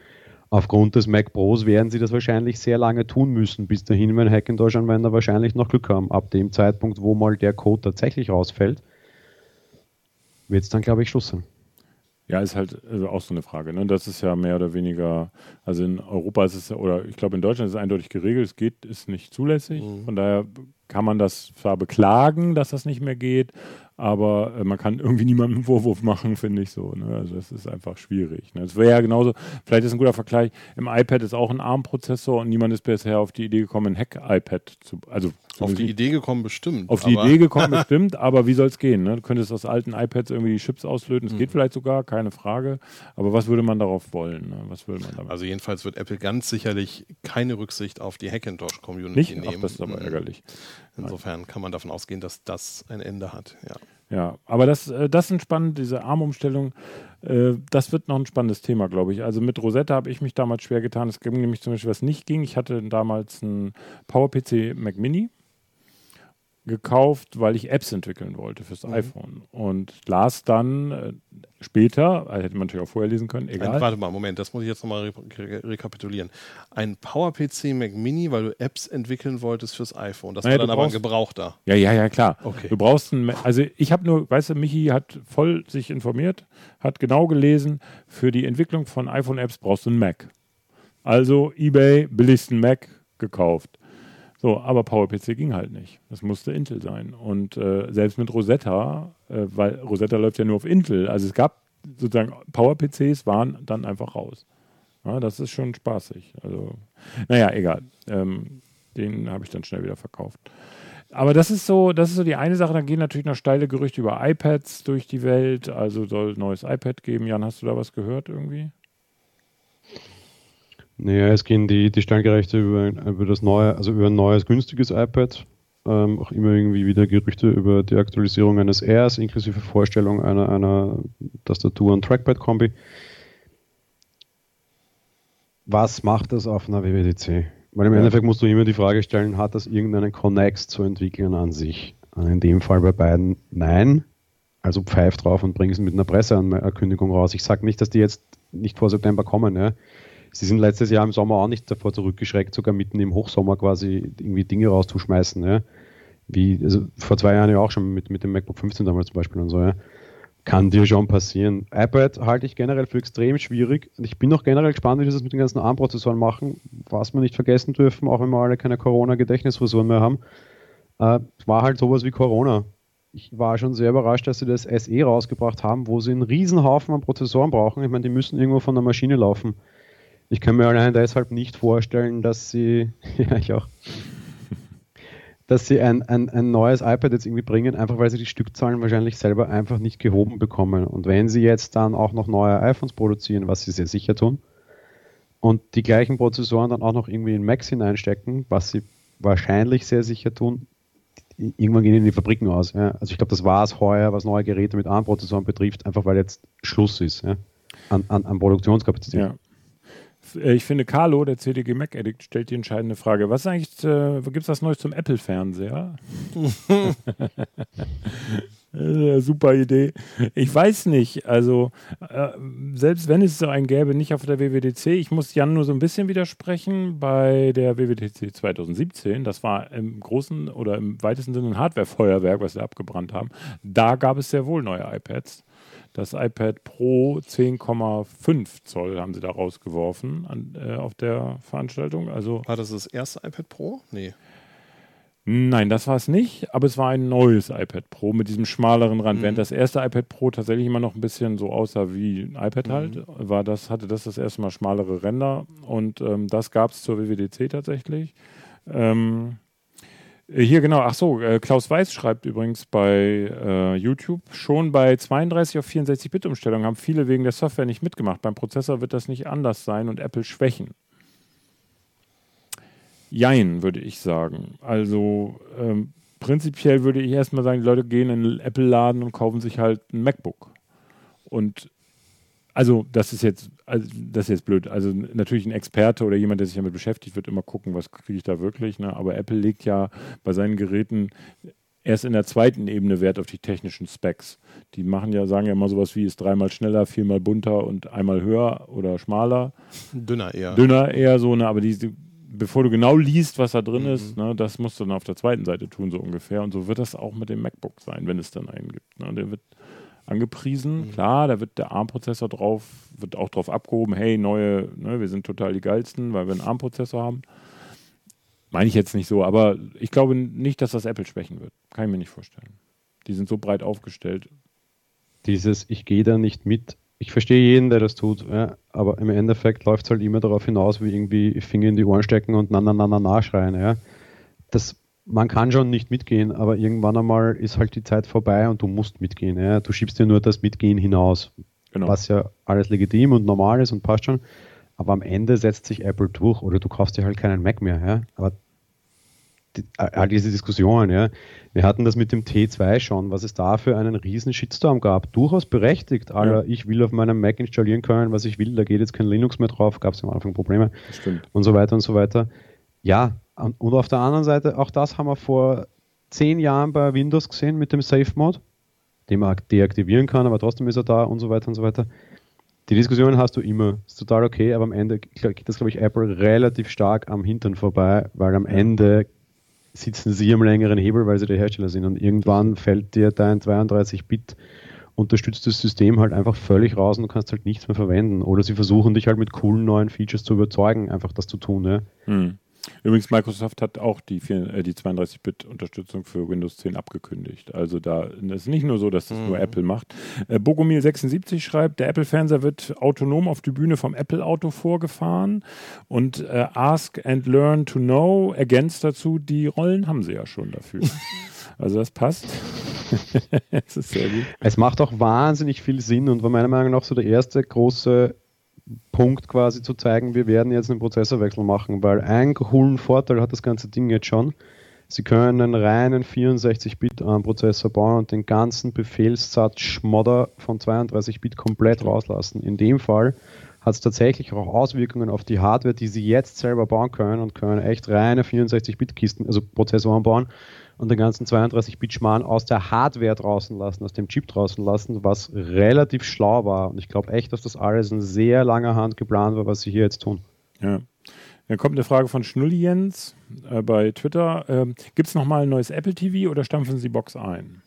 aufgrund des Mac Pros werden sie das wahrscheinlich sehr lange tun müssen. Bis dahin, wenn Hackintosh Anwender wahrscheinlich noch Glück haben. Ab dem Zeitpunkt, wo mal der Code tatsächlich rausfällt, wird es dann, glaube ich, Schluss sein. Ja, ist halt also auch so eine Frage. Ne? Das ist ja mehr oder weniger, also in Europa ist es, ja, oder ich glaube in Deutschland ist es eindeutig geregelt, es geht, ist nicht zulässig. Mhm. Von daher kann man das zwar beklagen, dass das nicht mehr geht, aber äh, man kann irgendwie niemandem einen Vorwurf machen, finde ich so. Ne? Also das ist einfach schwierig. Ne? Es wäre ja genauso, vielleicht ist ein guter Vergleich, im iPad ist auch ein ARM-Prozessor und niemand ist bisher auf die Idee gekommen, ein Hack-iPad zu, also auf die Idee gekommen bestimmt. Auf die Idee gekommen bestimmt, aber wie soll es gehen? Ne? Du könntest aus alten iPads irgendwie die Chips auslöten, es mhm. geht vielleicht sogar, keine Frage, aber was würde man darauf wollen? Ne? Was würde man damit? Also jedenfalls wird Apple ganz sicherlich keine Rücksicht auf die Hackintosh-Community nehmen. Ach, das ist aber mhm. ärgerlich. Insofern kann man davon ausgehen, dass das ein Ende hat, ja. Ja, aber das, äh, das ist spannend, diese Armumstellung. Äh, das wird noch ein spannendes Thema, glaube ich. Also mit Rosetta habe ich mich damals schwer getan. Es ging nämlich zum Beispiel, was nicht ging. Ich hatte damals einen PowerPC Mac Mini gekauft, weil ich Apps entwickeln wollte fürs mhm. iPhone. Und las dann äh, später, also hätte man natürlich auch vorher lesen können, egal. Ein, warte mal, Moment, das muss ich jetzt nochmal re re rekapitulieren. Ein PowerPC Mac Mini, weil du Apps entwickeln wolltest fürs iPhone. Das naja, war dann aber ein Gebrauchter. Ja, ja, ja, klar. Okay. Du brauchst ein, also ich habe nur, weißt du, Michi hat voll sich informiert, hat genau gelesen, für die Entwicklung von iPhone-Apps brauchst du einen Mac. Also eBay, billigsten Mac gekauft. So, aber PowerPC ging halt nicht. Das musste Intel sein. Und äh, selbst mit Rosetta, äh, weil Rosetta läuft ja nur auf Intel, also es gab sozusagen PowerPCs waren dann einfach raus. Ja, das ist schon spaßig. Also, naja, egal. Ähm, den habe ich dann schnell wieder verkauft. Aber das ist so, das ist so die eine Sache. Dann gehen natürlich noch steile Gerüchte über iPads durch die Welt. Also soll ein neues iPad geben. Jan, hast du da was gehört irgendwie? Naja, es gehen die, die Steingerechte über, über das neue, also über ein neues günstiges iPad. Ähm, auch immer irgendwie wieder Gerüchte über die Aktualisierung eines Airs inklusive Vorstellung einer, einer Tastatur- und Trackpad-Kombi. Was macht das auf einer WWDC? Weil im. Endeffekt musst du immer die Frage stellen, hat das irgendeinen Connex zu entwickeln an sich? In dem Fall bei beiden nein. Also pfeif drauf und bring es mit einer Presseankündigung raus. Ich sage nicht, dass die jetzt nicht vor September kommen. Ja. Sie sind letztes Jahr im Sommer auch nicht davor zurückgeschreckt, sogar mitten im Hochsommer quasi irgendwie Dinge rauszuschmeißen. Ja? Wie, also vor zwei Jahren ja auch schon mit, mit dem MacBook 15 damals zum Beispiel und so. Ja? Kann dir schon passieren. iPad halte ich generell für extrem schwierig ich bin auch generell gespannt, wie sie das mit den ganzen ARM-Prozessoren machen. Was wir nicht vergessen dürfen, auch wenn wir alle keine Corona-Gedächtnisfusion mehr haben. Äh, war halt sowas wie Corona. Ich war schon sehr überrascht, dass sie das SE rausgebracht haben, wo sie einen riesen Haufen an Prozessoren brauchen. Ich meine, die müssen irgendwo von der Maschine laufen. Ich kann mir allein deshalb nicht vorstellen, dass sie, ja, ich auch, dass sie ein, ein, ein neues iPad jetzt irgendwie bringen, einfach weil sie die Stückzahlen wahrscheinlich selber einfach nicht gehoben bekommen. Und wenn sie jetzt dann auch noch neue iPhones produzieren, was sie sehr sicher tun, und die gleichen Prozessoren dann auch noch irgendwie in Macs hineinstecken, was sie wahrscheinlich sehr sicher tun. Irgendwann gehen die Fabriken aus. Ja. Also ich glaube, das war es heuer, was neue Geräte mit ARM-Prozessoren betrifft, einfach weil jetzt Schluss ist ja, an, an, an Produktionskapazität. Ja. Äh, ich finde, Carlo, der CDG Mac Addict, stellt die entscheidende Frage. Was ist eigentlich, äh, gibt es was Neues zum Apple-Fernseher? Äh, super Idee. Ich weiß nicht. Also, äh, selbst wenn es so einen gäbe, nicht auf der WWDC. Ich muss Jan nur so ein bisschen widersprechen. Bei der WWDC 2017, das war im großen oder im weitesten Sinne ein Hardware-Feuerwerk, was wir abgebrannt haben. Da gab es sehr wohl neue iPads. Das iPad Pro 10,5 Zoll haben sie da rausgeworfen an, äh, auf der Veranstaltung. Also war das das erste iPad Pro? Nee. Nein, das war es nicht, aber es war ein neues iPad Pro mit diesem schmaleren Rand. Mhm. Während das erste iPad Pro tatsächlich immer noch ein bisschen so aussah wie ein iPad mhm. halt, war das, hatte das das erste Mal schmalere Ränder und ähm, das gab es zur WWDC tatsächlich. Ähm, hier genau, ach so, äh, Klaus Weiß schreibt übrigens bei äh, YouTube, schon bei 32 auf 64 Bit Umstellungen haben viele wegen der Software nicht mitgemacht. Beim Prozessor wird das nicht anders sein und Apple schwächen. Jein, würde ich sagen. Also ähm, prinzipiell würde ich erstmal sagen, die Leute gehen in den Apple-Laden und kaufen sich halt ein MacBook. Und also das ist jetzt, also das ist jetzt blöd. Also natürlich ein Experte oder jemand, der sich damit beschäftigt, wird immer gucken, was kriege ich da wirklich. Ne? Aber Apple legt ja bei seinen Geräten erst in der zweiten Ebene Wert auf die technischen Specs. Die machen ja, sagen ja immer sowas wie ist dreimal schneller, viermal bunter und einmal höher oder schmaler. Dünner eher. Dünner eher so, ne? Aber die, bevor du genau liest, was da drin mhm. ist, ne, das musst du dann auf der zweiten Seite tun, so ungefähr. Und so wird das auch mit dem MacBook sein, wenn es dann einen gibt. Ne? Der wird angepriesen. Mhm. Klar, da wird der ARM-Prozessor drauf, wird auch drauf abgehoben, hey, neue, ne, wir sind total die geilsten, weil wir einen ARM-Prozessor haben. Meine ich jetzt nicht so, aber ich glaube nicht, dass das Apple schwächen wird. Kann ich mir nicht vorstellen. Die sind so breit aufgestellt. Dieses, ich gehe da nicht mit. Ich verstehe jeden, der das tut, ja, aber im Endeffekt läuft es halt immer darauf hinaus, wie irgendwie Finger in die Ohren stecken und na na na na na schreien. Ja. Das man kann schon nicht mitgehen, aber irgendwann einmal ist halt die Zeit vorbei und du musst mitgehen. Ja? Du schiebst dir nur das Mitgehen hinaus, genau. was ja alles legitim und normal ist und passt schon. Aber am Ende setzt sich Apple durch oder du kaufst dir halt keinen Mac mehr. Ja? Aber die, all diese Diskussionen, ja. Wir hatten das mit dem T2 schon, was es da für einen riesen Shitstorm gab. Durchaus berechtigt. Aller, ja. ich will auf meinem Mac installieren können, was ich will, da geht jetzt kein Linux mehr drauf, gab es am Anfang Probleme. Und so weiter und so weiter. Ja, und auf der anderen Seite, auch das haben wir vor zehn Jahren bei Windows gesehen mit dem Safe Mode, den man deaktivieren kann, aber trotzdem ist er da und so weiter und so weiter. Die Diskussion hast du immer, ist total okay, aber am Ende geht das, glaube ich, Apple relativ stark am Hintern vorbei, weil am Ende sitzen sie am längeren Hebel, weil sie der Hersteller sind und irgendwann fällt dir dein 32-Bit unterstütztes System halt einfach völlig raus und du kannst halt nichts mehr verwenden. Oder sie versuchen dich halt mit coolen neuen Features zu überzeugen, einfach das zu tun. Ja. Hm. Übrigens, Microsoft hat auch die, äh, die 32-Bit-Unterstützung für Windows 10 abgekündigt. Also da ist nicht nur so, dass das mhm. nur Apple macht. Äh, Bogomil76 schreibt, der Apple-Fernseher wird autonom auf die Bühne vom Apple-Auto vorgefahren und äh, Ask and Learn to Know ergänzt dazu, die Rollen haben sie ja schon dafür. Also das passt. es ist sehr gut. Es macht auch wahnsinnig viel Sinn und war meiner Meinung nach so der erste große Punkt quasi zu zeigen, wir werden jetzt einen Prozessorwechsel machen, weil einen coolen Vorteil hat das ganze Ding jetzt schon. Sie können einen reinen 64-Bit-Prozessor bauen und den ganzen Befehlssatz Schmodder von 32-Bit komplett rauslassen. In dem Fall hat es tatsächlich auch Auswirkungen auf die Hardware, die Sie jetzt selber bauen können und können echt reine 64-Bit-Kisten, also Prozessoren bauen und den ganzen 32-Bit-Schmarrn aus der Hardware draußen lassen, aus dem Chip draußen lassen, was relativ schlau war. Und ich glaube echt, dass das alles in sehr langer Hand geplant war, was sie hier jetzt tun. Ja. Dann kommt eine Frage von Schnulli Jens äh, bei Twitter. Ähm, Gibt es nochmal ein neues Apple TV oder stampfen Sie Box ein?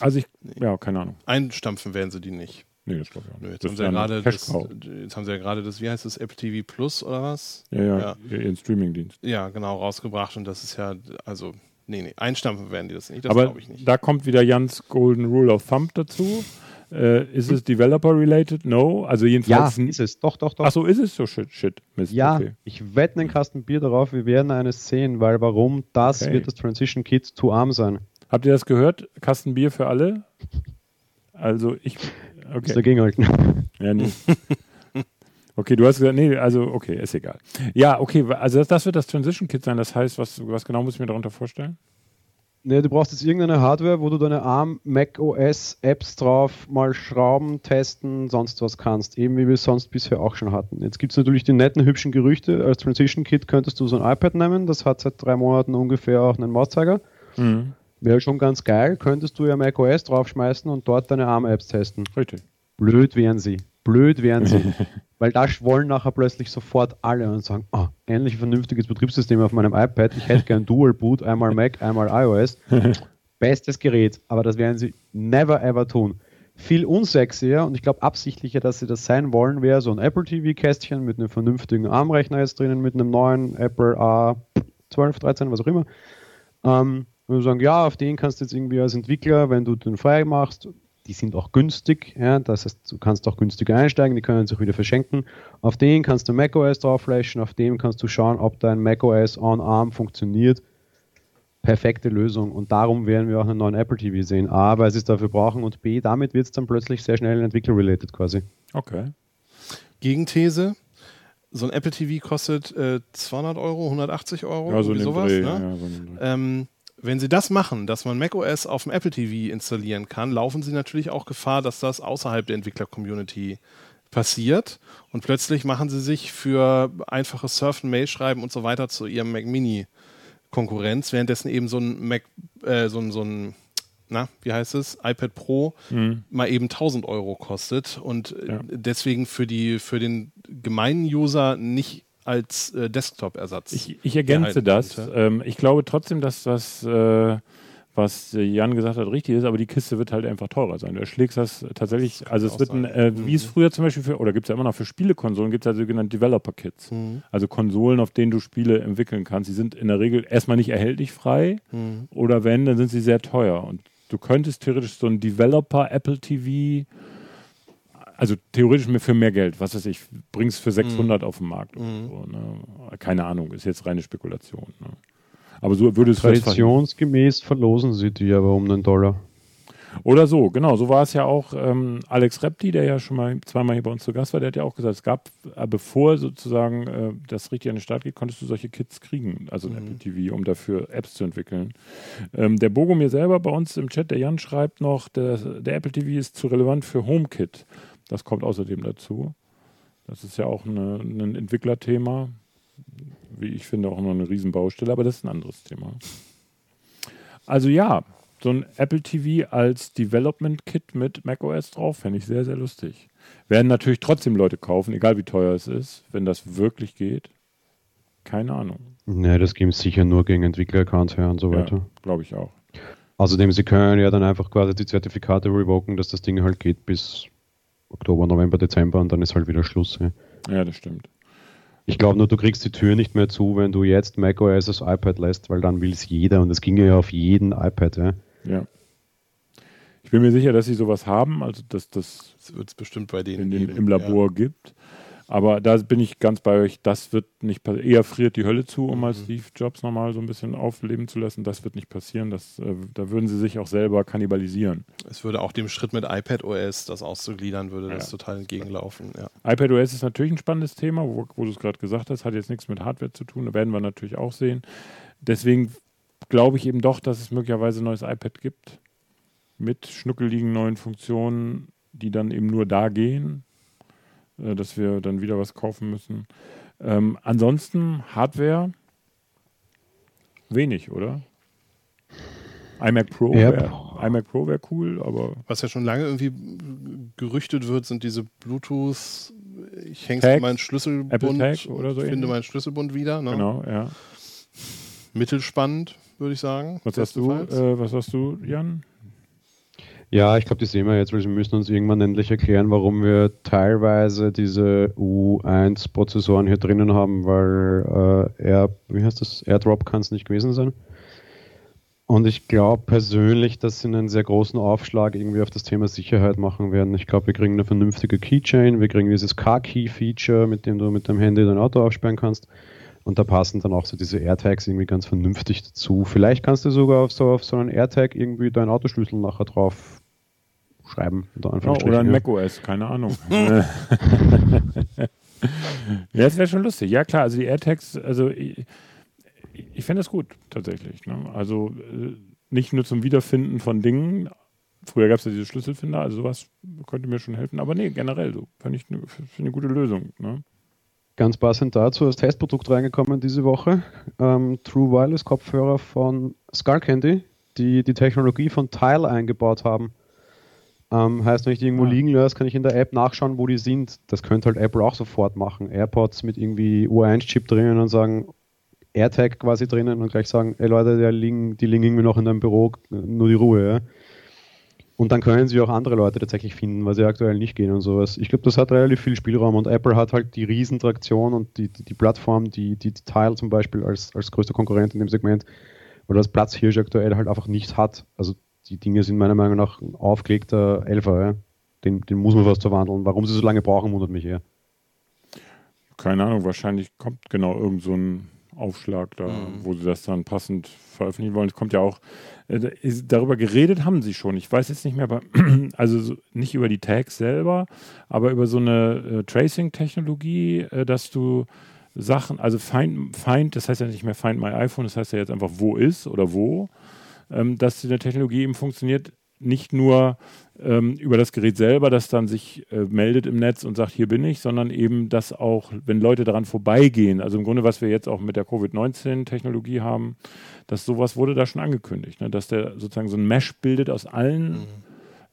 Also ich, ja, keine Ahnung. Einstampfen werden sie die nicht. Nee, das glaube ich auch nicht. Jetzt, haben sie ja gerade das, jetzt haben sie ja gerade das, wie heißt das, Apple TV Plus oder was? Ja, ja, ja. ihren Streamingdienst. Ja, genau, rausgebracht und das ist ja, also, nee, nee, einstampfen werden die das nicht, das glaube ich nicht. Da kommt wieder Jans Golden Rule of Thumb dazu. Äh, ist es Developer-related? No. Also jedenfalls. Ja, ist es. Doch, doch, doch. Achso, ist es so shit, shit. Mist. Ja, okay. ich wette einen Kasten Bier darauf, wir werden eines sehen, weil warum? Das okay. wird das Transition Kit zu arm sein. Habt ihr das gehört? Kasten Bier für alle? Also ich Okay. Muss dagegen halten. Ja, nee. Okay, du hast gesagt, nee, also okay, ist egal. Ja, okay, also das, das wird das Transition Kit sein. Das heißt, was, was genau muss ich mir darunter vorstellen? Ne, du brauchst jetzt irgendeine Hardware, wo du deine ARM, Mac OS Apps drauf mal schrauben, testen, sonst was kannst. Eben wie wir es sonst bisher auch schon hatten. Jetzt gibt es natürlich die netten, hübschen Gerüchte. Als Transition Kit könntest du so ein iPad nehmen. Das hat seit drei Monaten ungefähr auch einen Mauszeiger. Mhm. Wäre schon ganz geil. Könntest du ja Mac OS draufschmeißen und dort deine ARM Apps testen. Richtig. Blöd wären sie. Blöd wären sie. Weil da schwollen nachher plötzlich sofort alle und sagen, oh, endlich ein vernünftiges Betriebssystem auf meinem iPad. Ich hätte gern Dual Boot, einmal Mac, einmal iOS. Bestes Gerät, aber das werden sie never ever tun. Viel unsexier und ich glaube absichtlicher, dass sie das sein wollen, wäre so ein Apple TV-Kästchen mit einem vernünftigen ARM-Rechner jetzt drinnen, mit einem neuen Apple A12, 13, was auch immer. Ähm, und sagen, ja, auf den kannst du jetzt irgendwie als Entwickler, wenn du den frei machst, die sind auch günstig, ja, das heißt, du kannst auch günstiger einsteigen, die können sich wieder verschenken. Auf den kannst du macOS draufflashen, auf dem kannst du schauen, ob dein macOS on ARM funktioniert. Perfekte Lösung und darum werden wir auch einen neuen Apple TV sehen. A, weil sie es dafür brauchen und B, damit wird es dann plötzlich sehr schnell entwickler-related quasi. Okay. Gegenthese, so ein Apple TV kostet äh, 200 Euro, 180 Euro, ja, so sowas. Dreh, ne? ja, so ähm, wenn sie das machen, dass man macOS auf dem Apple TV installieren kann, laufen sie natürlich auch Gefahr, dass das außerhalb der Entwickler-Community passiert und plötzlich machen sie sich für einfaches Surfen, Mail schreiben und so weiter zu ihrem Mac Mini Konkurrenz, währenddessen eben so ein Mac, äh, so ein, so ein na, wie heißt es, iPad Pro mhm. mal eben 1000 Euro kostet und ja. deswegen für die, für den gemeinen User nicht als äh, Desktop-Ersatz. Ich, ich ergänze das. Ähm, ich glaube trotzdem, dass das, äh, was Jan gesagt hat, richtig ist, aber die Kiste wird halt einfach teurer sein. Du erschlägst das tatsächlich, das also es wird ein, äh, wie es mhm. früher zum Beispiel für, oder gibt es ja immer noch für Spielekonsolen, gibt es ja sogenannte Developer-Kits. Mhm. Also Konsolen, auf denen du Spiele entwickeln kannst. Die sind in der Regel erstmal nicht erhältlich frei mhm. oder wenn, dann sind sie sehr teuer. Und du könntest theoretisch so ein Developer Apple TV also theoretisch für mehr Geld, was weiß ich, bringst für 600 mhm. auf den Markt. Mhm. So, ne? Keine Ahnung, ist jetzt reine Spekulation. Ne? Aber so würde es Traditionsgemäß verlosen sie die aber um einen Dollar. Oder so, genau. So war es ja auch ähm, Alex Repti, der ja schon mal zweimal hier bei uns zu Gast war, der hat ja auch gesagt, es gab, äh, bevor sozusagen äh, das richtig an den Start geht, konntest du solche Kits kriegen, also mhm. Apple TV, um dafür Apps zu entwickeln. Ähm, der Bogomir selber bei uns im Chat, der Jan schreibt noch, der, der Apple TV ist zu relevant für HomeKit. Das kommt außerdem dazu. Das ist ja auch eine, ein Entwicklerthema, wie ich finde, auch noch eine Riesenbaustelle, aber das ist ein anderes Thema. Also ja, so ein Apple TV als Development Kit mit macOS drauf, fände ich sehr, sehr lustig. Werden natürlich trotzdem Leute kaufen, egal wie teuer es ist, wenn das wirklich geht. Keine Ahnung. Ne, das gibt es sicher nur gegen Entwickler-Accounts her und so weiter. Ja, Glaube ich auch. Außerdem, sie können ja dann einfach quasi die Zertifikate revoken, dass das Ding halt geht bis Oktober, November, Dezember und dann ist halt wieder Schluss. Ja, ja das stimmt. Ich glaube nur, du kriegst die Tür nicht mehr zu, wenn du jetzt macOS als iPad lässt, weil dann will es jeder und es ginge ja auf jeden iPad. Ja. ja. Ich bin mir sicher, dass sie sowas haben, also dass das, das wird es bestimmt bei denen in den, im Labor ja. gibt. Aber da bin ich ganz bei euch, das wird nicht passieren. Eher friert die Hölle zu, um mal mhm. Steve Jobs nochmal so ein bisschen aufleben zu lassen. Das wird nicht passieren. Das, äh, da würden sie sich auch selber kannibalisieren. Es würde auch dem Schritt mit iPad OS, das auszugliedern, würde ja. das total entgegenlaufen. Ja. iPad OS ist natürlich ein spannendes Thema, wo, wo du es gerade gesagt hast, hat jetzt nichts mit Hardware zu tun. Da werden wir natürlich auch sehen. Deswegen glaube ich eben doch, dass es möglicherweise ein neues iPad gibt mit schnuckeligen neuen Funktionen, die dann eben nur da gehen äh, dass wir dann wieder was kaufen müssen. Ähm, ansonsten Hardware wenig, oder? iMac Pro wäre iMac Pro wäre cool, aber. Was ja schon lange irgendwie gerüchtet wird, sind diese Bluetooth, ich hänge meinen Schlüsselbund Tag oder so finde ähnlich. meinen Schlüsselbund wieder. Ne? Genau, ja. Mittelspannend, würde ich sagen. Was hast du, äh, was hast du, Jan? Ja, ich glaube, die sehen wir jetzt, weil wir müssen uns irgendwann endlich erklären, warum wir teilweise diese U1-Prozessoren hier drinnen haben, weil äh, Air, wie heißt das? AirDrop kann es nicht gewesen sein. Und ich glaube persönlich, dass sie einen sehr großen Aufschlag irgendwie auf das Thema Sicherheit machen werden. Ich glaube, wir kriegen eine vernünftige Keychain, wir kriegen dieses Car-Key-Feature, mit dem du mit deinem Handy dein Auto aufsperren kannst. Und da passen dann auch so diese AirTags irgendwie ganz vernünftig dazu. Vielleicht kannst du sogar auf so, auf so einen AirTag irgendwie deinen Autoschlüssel nachher drauf schreiben. Ja, oder ein ja. macOS, keine Ahnung. ja, das wäre schon lustig. Ja, klar, also die AirTags, also ich, ich fände das gut, tatsächlich. Ne? Also äh, nicht nur zum Wiederfinden von Dingen. Früher gab es ja diese Schlüsselfinder, also sowas könnte mir schon helfen. Aber nee, generell so. Fände ich eine, eine gute Lösung. Ne? Ganz passend dazu als Testprodukt reingekommen diese Woche. Ähm, True Wireless Kopfhörer von Skull Candy, die die Technologie von Tile eingebaut haben. Ähm, heißt, wenn ich die irgendwo ja. liegen lasse, kann ich in der App nachschauen, wo die sind. Das könnte halt Apple auch sofort machen. AirPods mit irgendwie U1-Chip drinnen und sagen, AirTag quasi drinnen und gleich sagen, ey Leute, die liegen, die liegen irgendwie noch in deinem Büro, nur die Ruhe, ja. Und dann können sie auch andere Leute tatsächlich finden, weil sie aktuell nicht gehen und sowas. Ich glaube, das hat relativ viel Spielraum und Apple hat halt die Riesentraktion und die, die, die Plattform, die, die Tile zum Beispiel als, als größter Konkurrent in dem Segment, oder das Platzhirsch aktuell halt einfach nicht hat. Also die Dinge sind meiner Meinung nach ein aufgelegter Elfer, ja. den, den muss man fast verwandeln. Warum sie so lange brauchen, wundert mich eher. Keine Ahnung, wahrscheinlich kommt genau irgend so ein Aufschlag da, mhm. wo sie das dann passend veröffentlichen wollen. Es kommt ja auch, äh, darüber geredet haben sie schon. Ich weiß jetzt nicht mehr, aber also so, nicht über die Tags selber, aber über so eine äh, Tracing-Technologie, äh, dass du Sachen, also Find, Find, das heißt ja nicht mehr Find My iPhone, das heißt ja jetzt einfach wo ist oder wo, ähm, dass eine Technologie eben funktioniert, nicht nur ähm, über das Gerät selber, das dann sich äh, meldet im Netz und sagt, hier bin ich, sondern eben, dass auch, wenn Leute daran vorbeigehen, also im Grunde, was wir jetzt auch mit der Covid-19-Technologie haben, dass sowas wurde da schon angekündigt, ne? dass der sozusagen so ein Mesh bildet aus allen mhm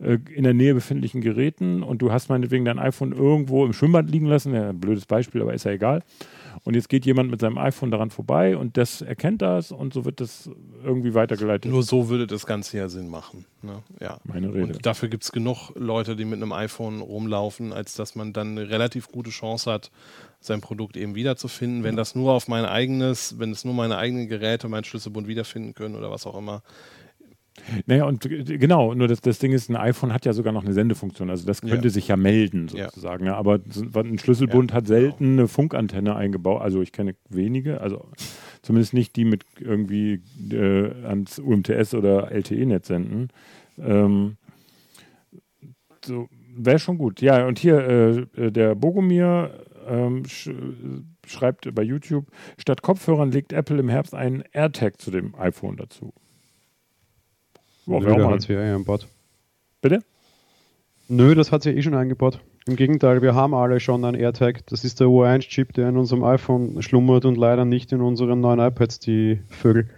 äh, in der Nähe befindlichen Geräten und du hast meinetwegen dein iPhone irgendwo im Schwimmbad liegen lassen, ja, blödes Beispiel, aber ist ja egal. Und jetzt geht jemand mit seinem iPhone daran vorbei und das erkennt das und so wird das irgendwie weitergeleitet. Nur so würde das Ganze ja Sinn machen. Ne? Ja. Meine Rede. Und dafür gibt es genug Leute, die mit einem iPhone rumlaufen, als dass man dann eine relativ gute Chance hat, sein Produkt eben wiederzufinden. Wenn das nur auf mein eigenes, wenn es nur meine eigenen Geräte, mein Schlüsselbund wiederfinden können oder was auch immer, naja, und genau, nur das, das Ding ist, ein iPhone hat ja sogar noch eine Sendefunktion. Also das könnte ja. sich ja melden, sozusagen. Ja. Aber ein Schlüsselbund ja, hat selten genau. eine Funkantenne eingebaut. Also ich kenne wenige, also zumindest nicht die mit irgendwie äh, ans UMTS oder LTE-Netz senden. Ähm, so, Wäre schon gut. Ja, und hier äh, äh der Bogomir ähm, sch schreibt bei YouTube, statt Kopfhörern legt Apple im Herbst einen AirTag zu dem iPhone dazu. Nö, der hat sie ja eingebaut. Bitte? Nö, das hat sie eh schon eingebaut. Im Gegenteil, wir haben alle schon einen AirTag. Das ist der U1-Chip, der in unserem iPhone schlummert und leider nicht in unseren neuen iPads, die Vögel.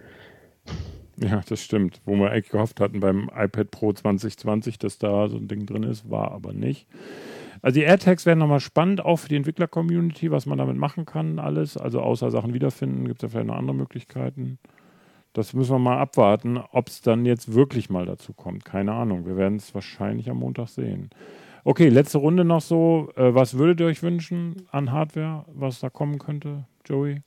Ja, das stimmt. Wo wir eigentlich gehofft hatten beim iPad Pro 2020, dass da so ein Ding drin ist, war aber nicht. Also die AirTags werden nochmal spannend, auch für die Entwickler-Community, was man damit machen kann, alles. Also außer Sachen wiederfinden, gibt es ja vielleicht noch andere Möglichkeiten. Das müssen wir mal abwarten, ob es dann jetzt wirklich mal dazu kommt. Keine Ahnung. Wir werden es wahrscheinlich am Montag sehen. Okay, letzte Runde noch so. Äh, was würdet ihr euch wünschen an Hardware, was da kommen könnte, Joey?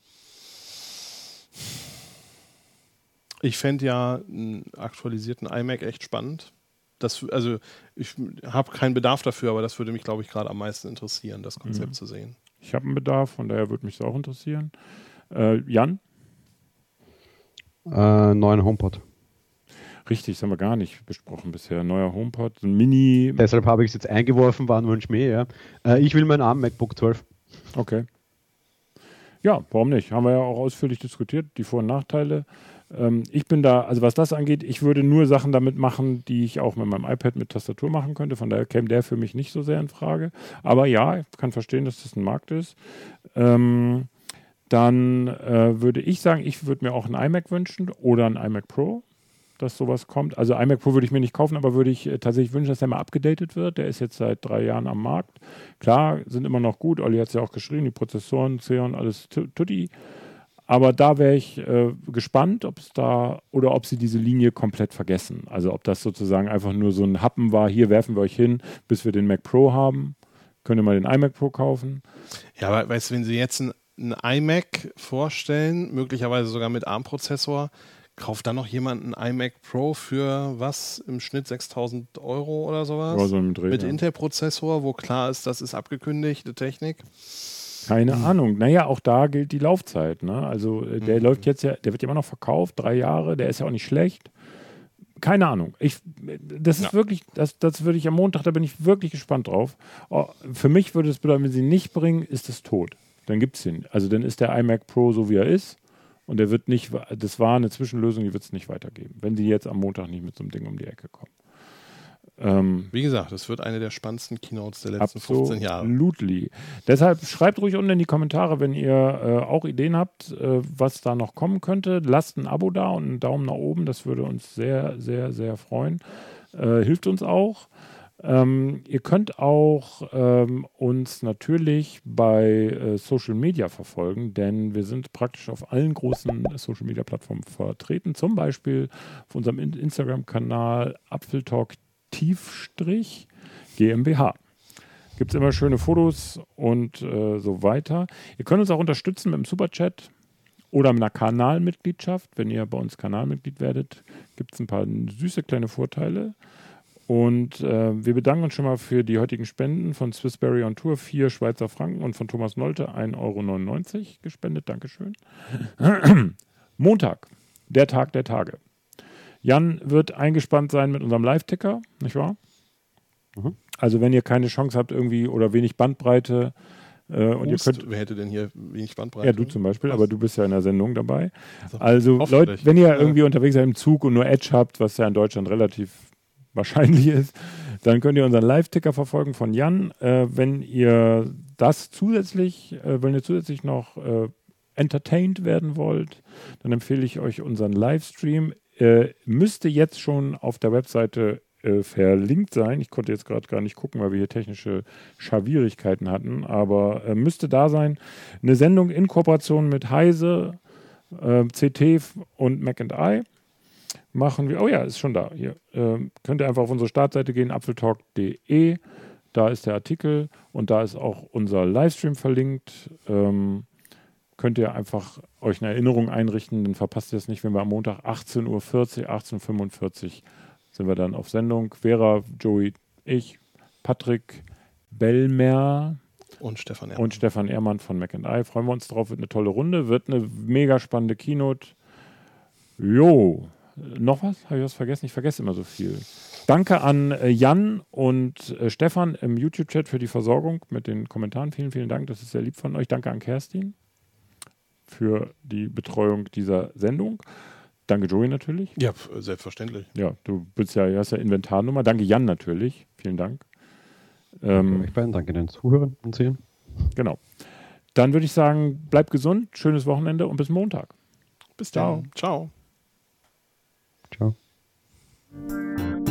Ich fände ja einen aktualisierten iMac echt spannend. Das, also ich habe keinen Bedarf dafür, aber das würde mich, glaube ich, gerade am meisten interessieren, das Konzept mhm. zu sehen. Ich habe einen Bedarf, von daher würde mich das auch interessieren. Äh, Jan? Äh, neuen HomePod. Richtig, das haben wir gar nicht besprochen bisher. Neuer HomePod, ein Mini. Deshalb habe ich es jetzt eingeworfen, war nur ein Schmäh, ja. Äh, ich will meinen ARM MacBook 12. Okay. Ja, warum nicht? Haben wir ja auch ausführlich diskutiert, die Vor- und Nachteile. Ähm, ich bin da, also was das angeht, ich würde nur Sachen damit machen, die ich auch mit meinem iPad mit Tastatur machen könnte. Von daher käme der für mich nicht so sehr in Frage. Aber ja, ich kann verstehen, dass das ein Markt ist. Ähm, dann äh, würde ich sagen, ich würde mir auch einen iMac wünschen oder einen iMac Pro, dass sowas kommt. Also iMac Pro würde ich mir nicht kaufen, aber würde ich äh, tatsächlich wünschen, dass der mal abgedatet wird. Der ist jetzt seit drei Jahren am Markt. Klar, sind immer noch gut. Olli hat es ja auch geschrieben, die Prozessoren, Xeon, alles tutti. Aber da wäre ich äh, gespannt, ob es da oder ob sie diese Linie komplett vergessen. Also ob das sozusagen einfach nur so ein Happen war, hier werfen wir euch hin, bis wir den Mac Pro haben. Könnt ihr mal den iMac Pro kaufen. Ja, aber weißt du, wenn sie jetzt ein ein iMac vorstellen, möglicherweise sogar mit ARM-Prozessor, kauft dann noch jemand einen iMac Pro für was im Schnitt 6000 Euro oder sowas? Ja, so Dreh, mit ja. Intel-Prozessor, wo klar ist, das ist abgekündigte Technik. Keine hm. Ahnung. Naja, auch da gilt die Laufzeit. Ne? Also äh, der hm. läuft jetzt ja, der wird ja immer noch verkauft, drei Jahre, der ist ja auch nicht schlecht. keine Ahnung. Ich, das ist ja. wirklich, das, das würde ich am Montag, da bin ich wirklich gespannt drauf. Oh, für mich würde es bedeuten, wenn sie ihn nicht bringen, ist es tot. Dann gibt es ihn. Also dann ist der iMac Pro so, wie er ist. Und er wird nicht, das war eine Zwischenlösung, die wird es nicht weitergeben, wenn sie jetzt am Montag nicht mit so einem Ding um die Ecke kommen. Ähm, Wie gesagt, das wird eine der spannendsten Keynotes der letzten 15 Jahre. Absolutely. Deshalb schreibt ruhig unten in die Kommentare, wenn ihr äh, auch Ideen habt, äh, was da noch kommen könnte. Lasst ein Abo da und einen Daumen nach oben. Das würde uns sehr, sehr, sehr freuen. Äh, hilft uns auch. Ähm, ihr könnt auch ähm, uns natürlich bei äh, Social Media verfolgen, denn wir sind praktisch auf allen großen Social Media Plattformen vertreten. Zum Beispiel auf unserem Instagram-Kanal Apfeltalk Tiefstrich GmbH. Gibt es immer schöne Fotos und äh, so weiter. Ihr könnt uns auch unterstützen mit dem Superchat oder mit einer Kanalmitgliedschaft. Wenn ihr bei uns Kanalmitglied werdet, gibt es ein paar süße kleine Vorteile. Und äh, wir bedanken uns schon mal für die heutigen Spenden von Swissberry on Tour, 4 Schweizer Franken und von Thomas Nolte 1,99 Euro gespendet. Dankeschön. Montag, der Tag der Tage. Jan wird eingespannt sein mit unserem Live-Ticker, nicht wahr? Mhm. Also wenn ihr keine Chance habt irgendwie oder wenig Bandbreite äh, und ihr könnt, wer hätte denn hier wenig Bandbreite? Ja, du zum Beispiel, was? aber du bist ja in der Sendung dabei. Also, Leute, wenn ihr irgendwie unterwegs seid im Zug und nur Edge habt, was ja in Deutschland relativ wahrscheinlich ist, dann könnt ihr unseren Live-Ticker verfolgen von Jan. Äh, wenn ihr das zusätzlich, äh, wenn ihr zusätzlich noch äh, entertained werden wollt, dann empfehle ich euch unseren Livestream äh, müsste jetzt schon auf der Webseite äh, verlinkt sein. Ich konnte jetzt gerade gar nicht gucken, weil wir hier technische Schwierigkeiten hatten, aber äh, müsste da sein. Eine Sendung in Kooperation mit Heise, CT und Mac I machen wir. Oh ja, ist schon da. Hier ähm, könnt ihr einfach auf unsere Startseite gehen, apfeltalk.de. Da ist der Artikel und da ist auch unser Livestream verlinkt. Ähm, könnt ihr einfach euch eine Erinnerung einrichten, dann verpasst ihr es nicht, wenn wir am Montag 18.40 Uhr, 18.45 Uhr sind wir dann auf Sendung. Vera, Joey, ich, Patrick Bellmer und Stefan Ehrmann. Und Stefan Ehrmann von McI. Freuen wir uns drauf, wird eine tolle Runde, wird eine mega spannende Keynote. Jo, noch was? Habe ich was vergessen? Ich vergesse immer so viel. Danke an äh, Jan und äh, Stefan im YouTube-Chat für die Versorgung mit den Kommentaren. Vielen, vielen Dank. Das ist sehr lieb von euch. Danke an Kerstin für die Betreuung dieser Sendung. Danke, Joey, natürlich. Ja, selbstverständlich. Ja, du bist ja, hast ja Inventarnummer. Danke, Jan, natürlich. Vielen Dank. Ähm, ich beiden, danke den Zuhörern und Sehen. Genau. Dann würde ich sagen, bleibt gesund, schönes Wochenende und bis Montag. Bis dann. Ciao. Ciao. Música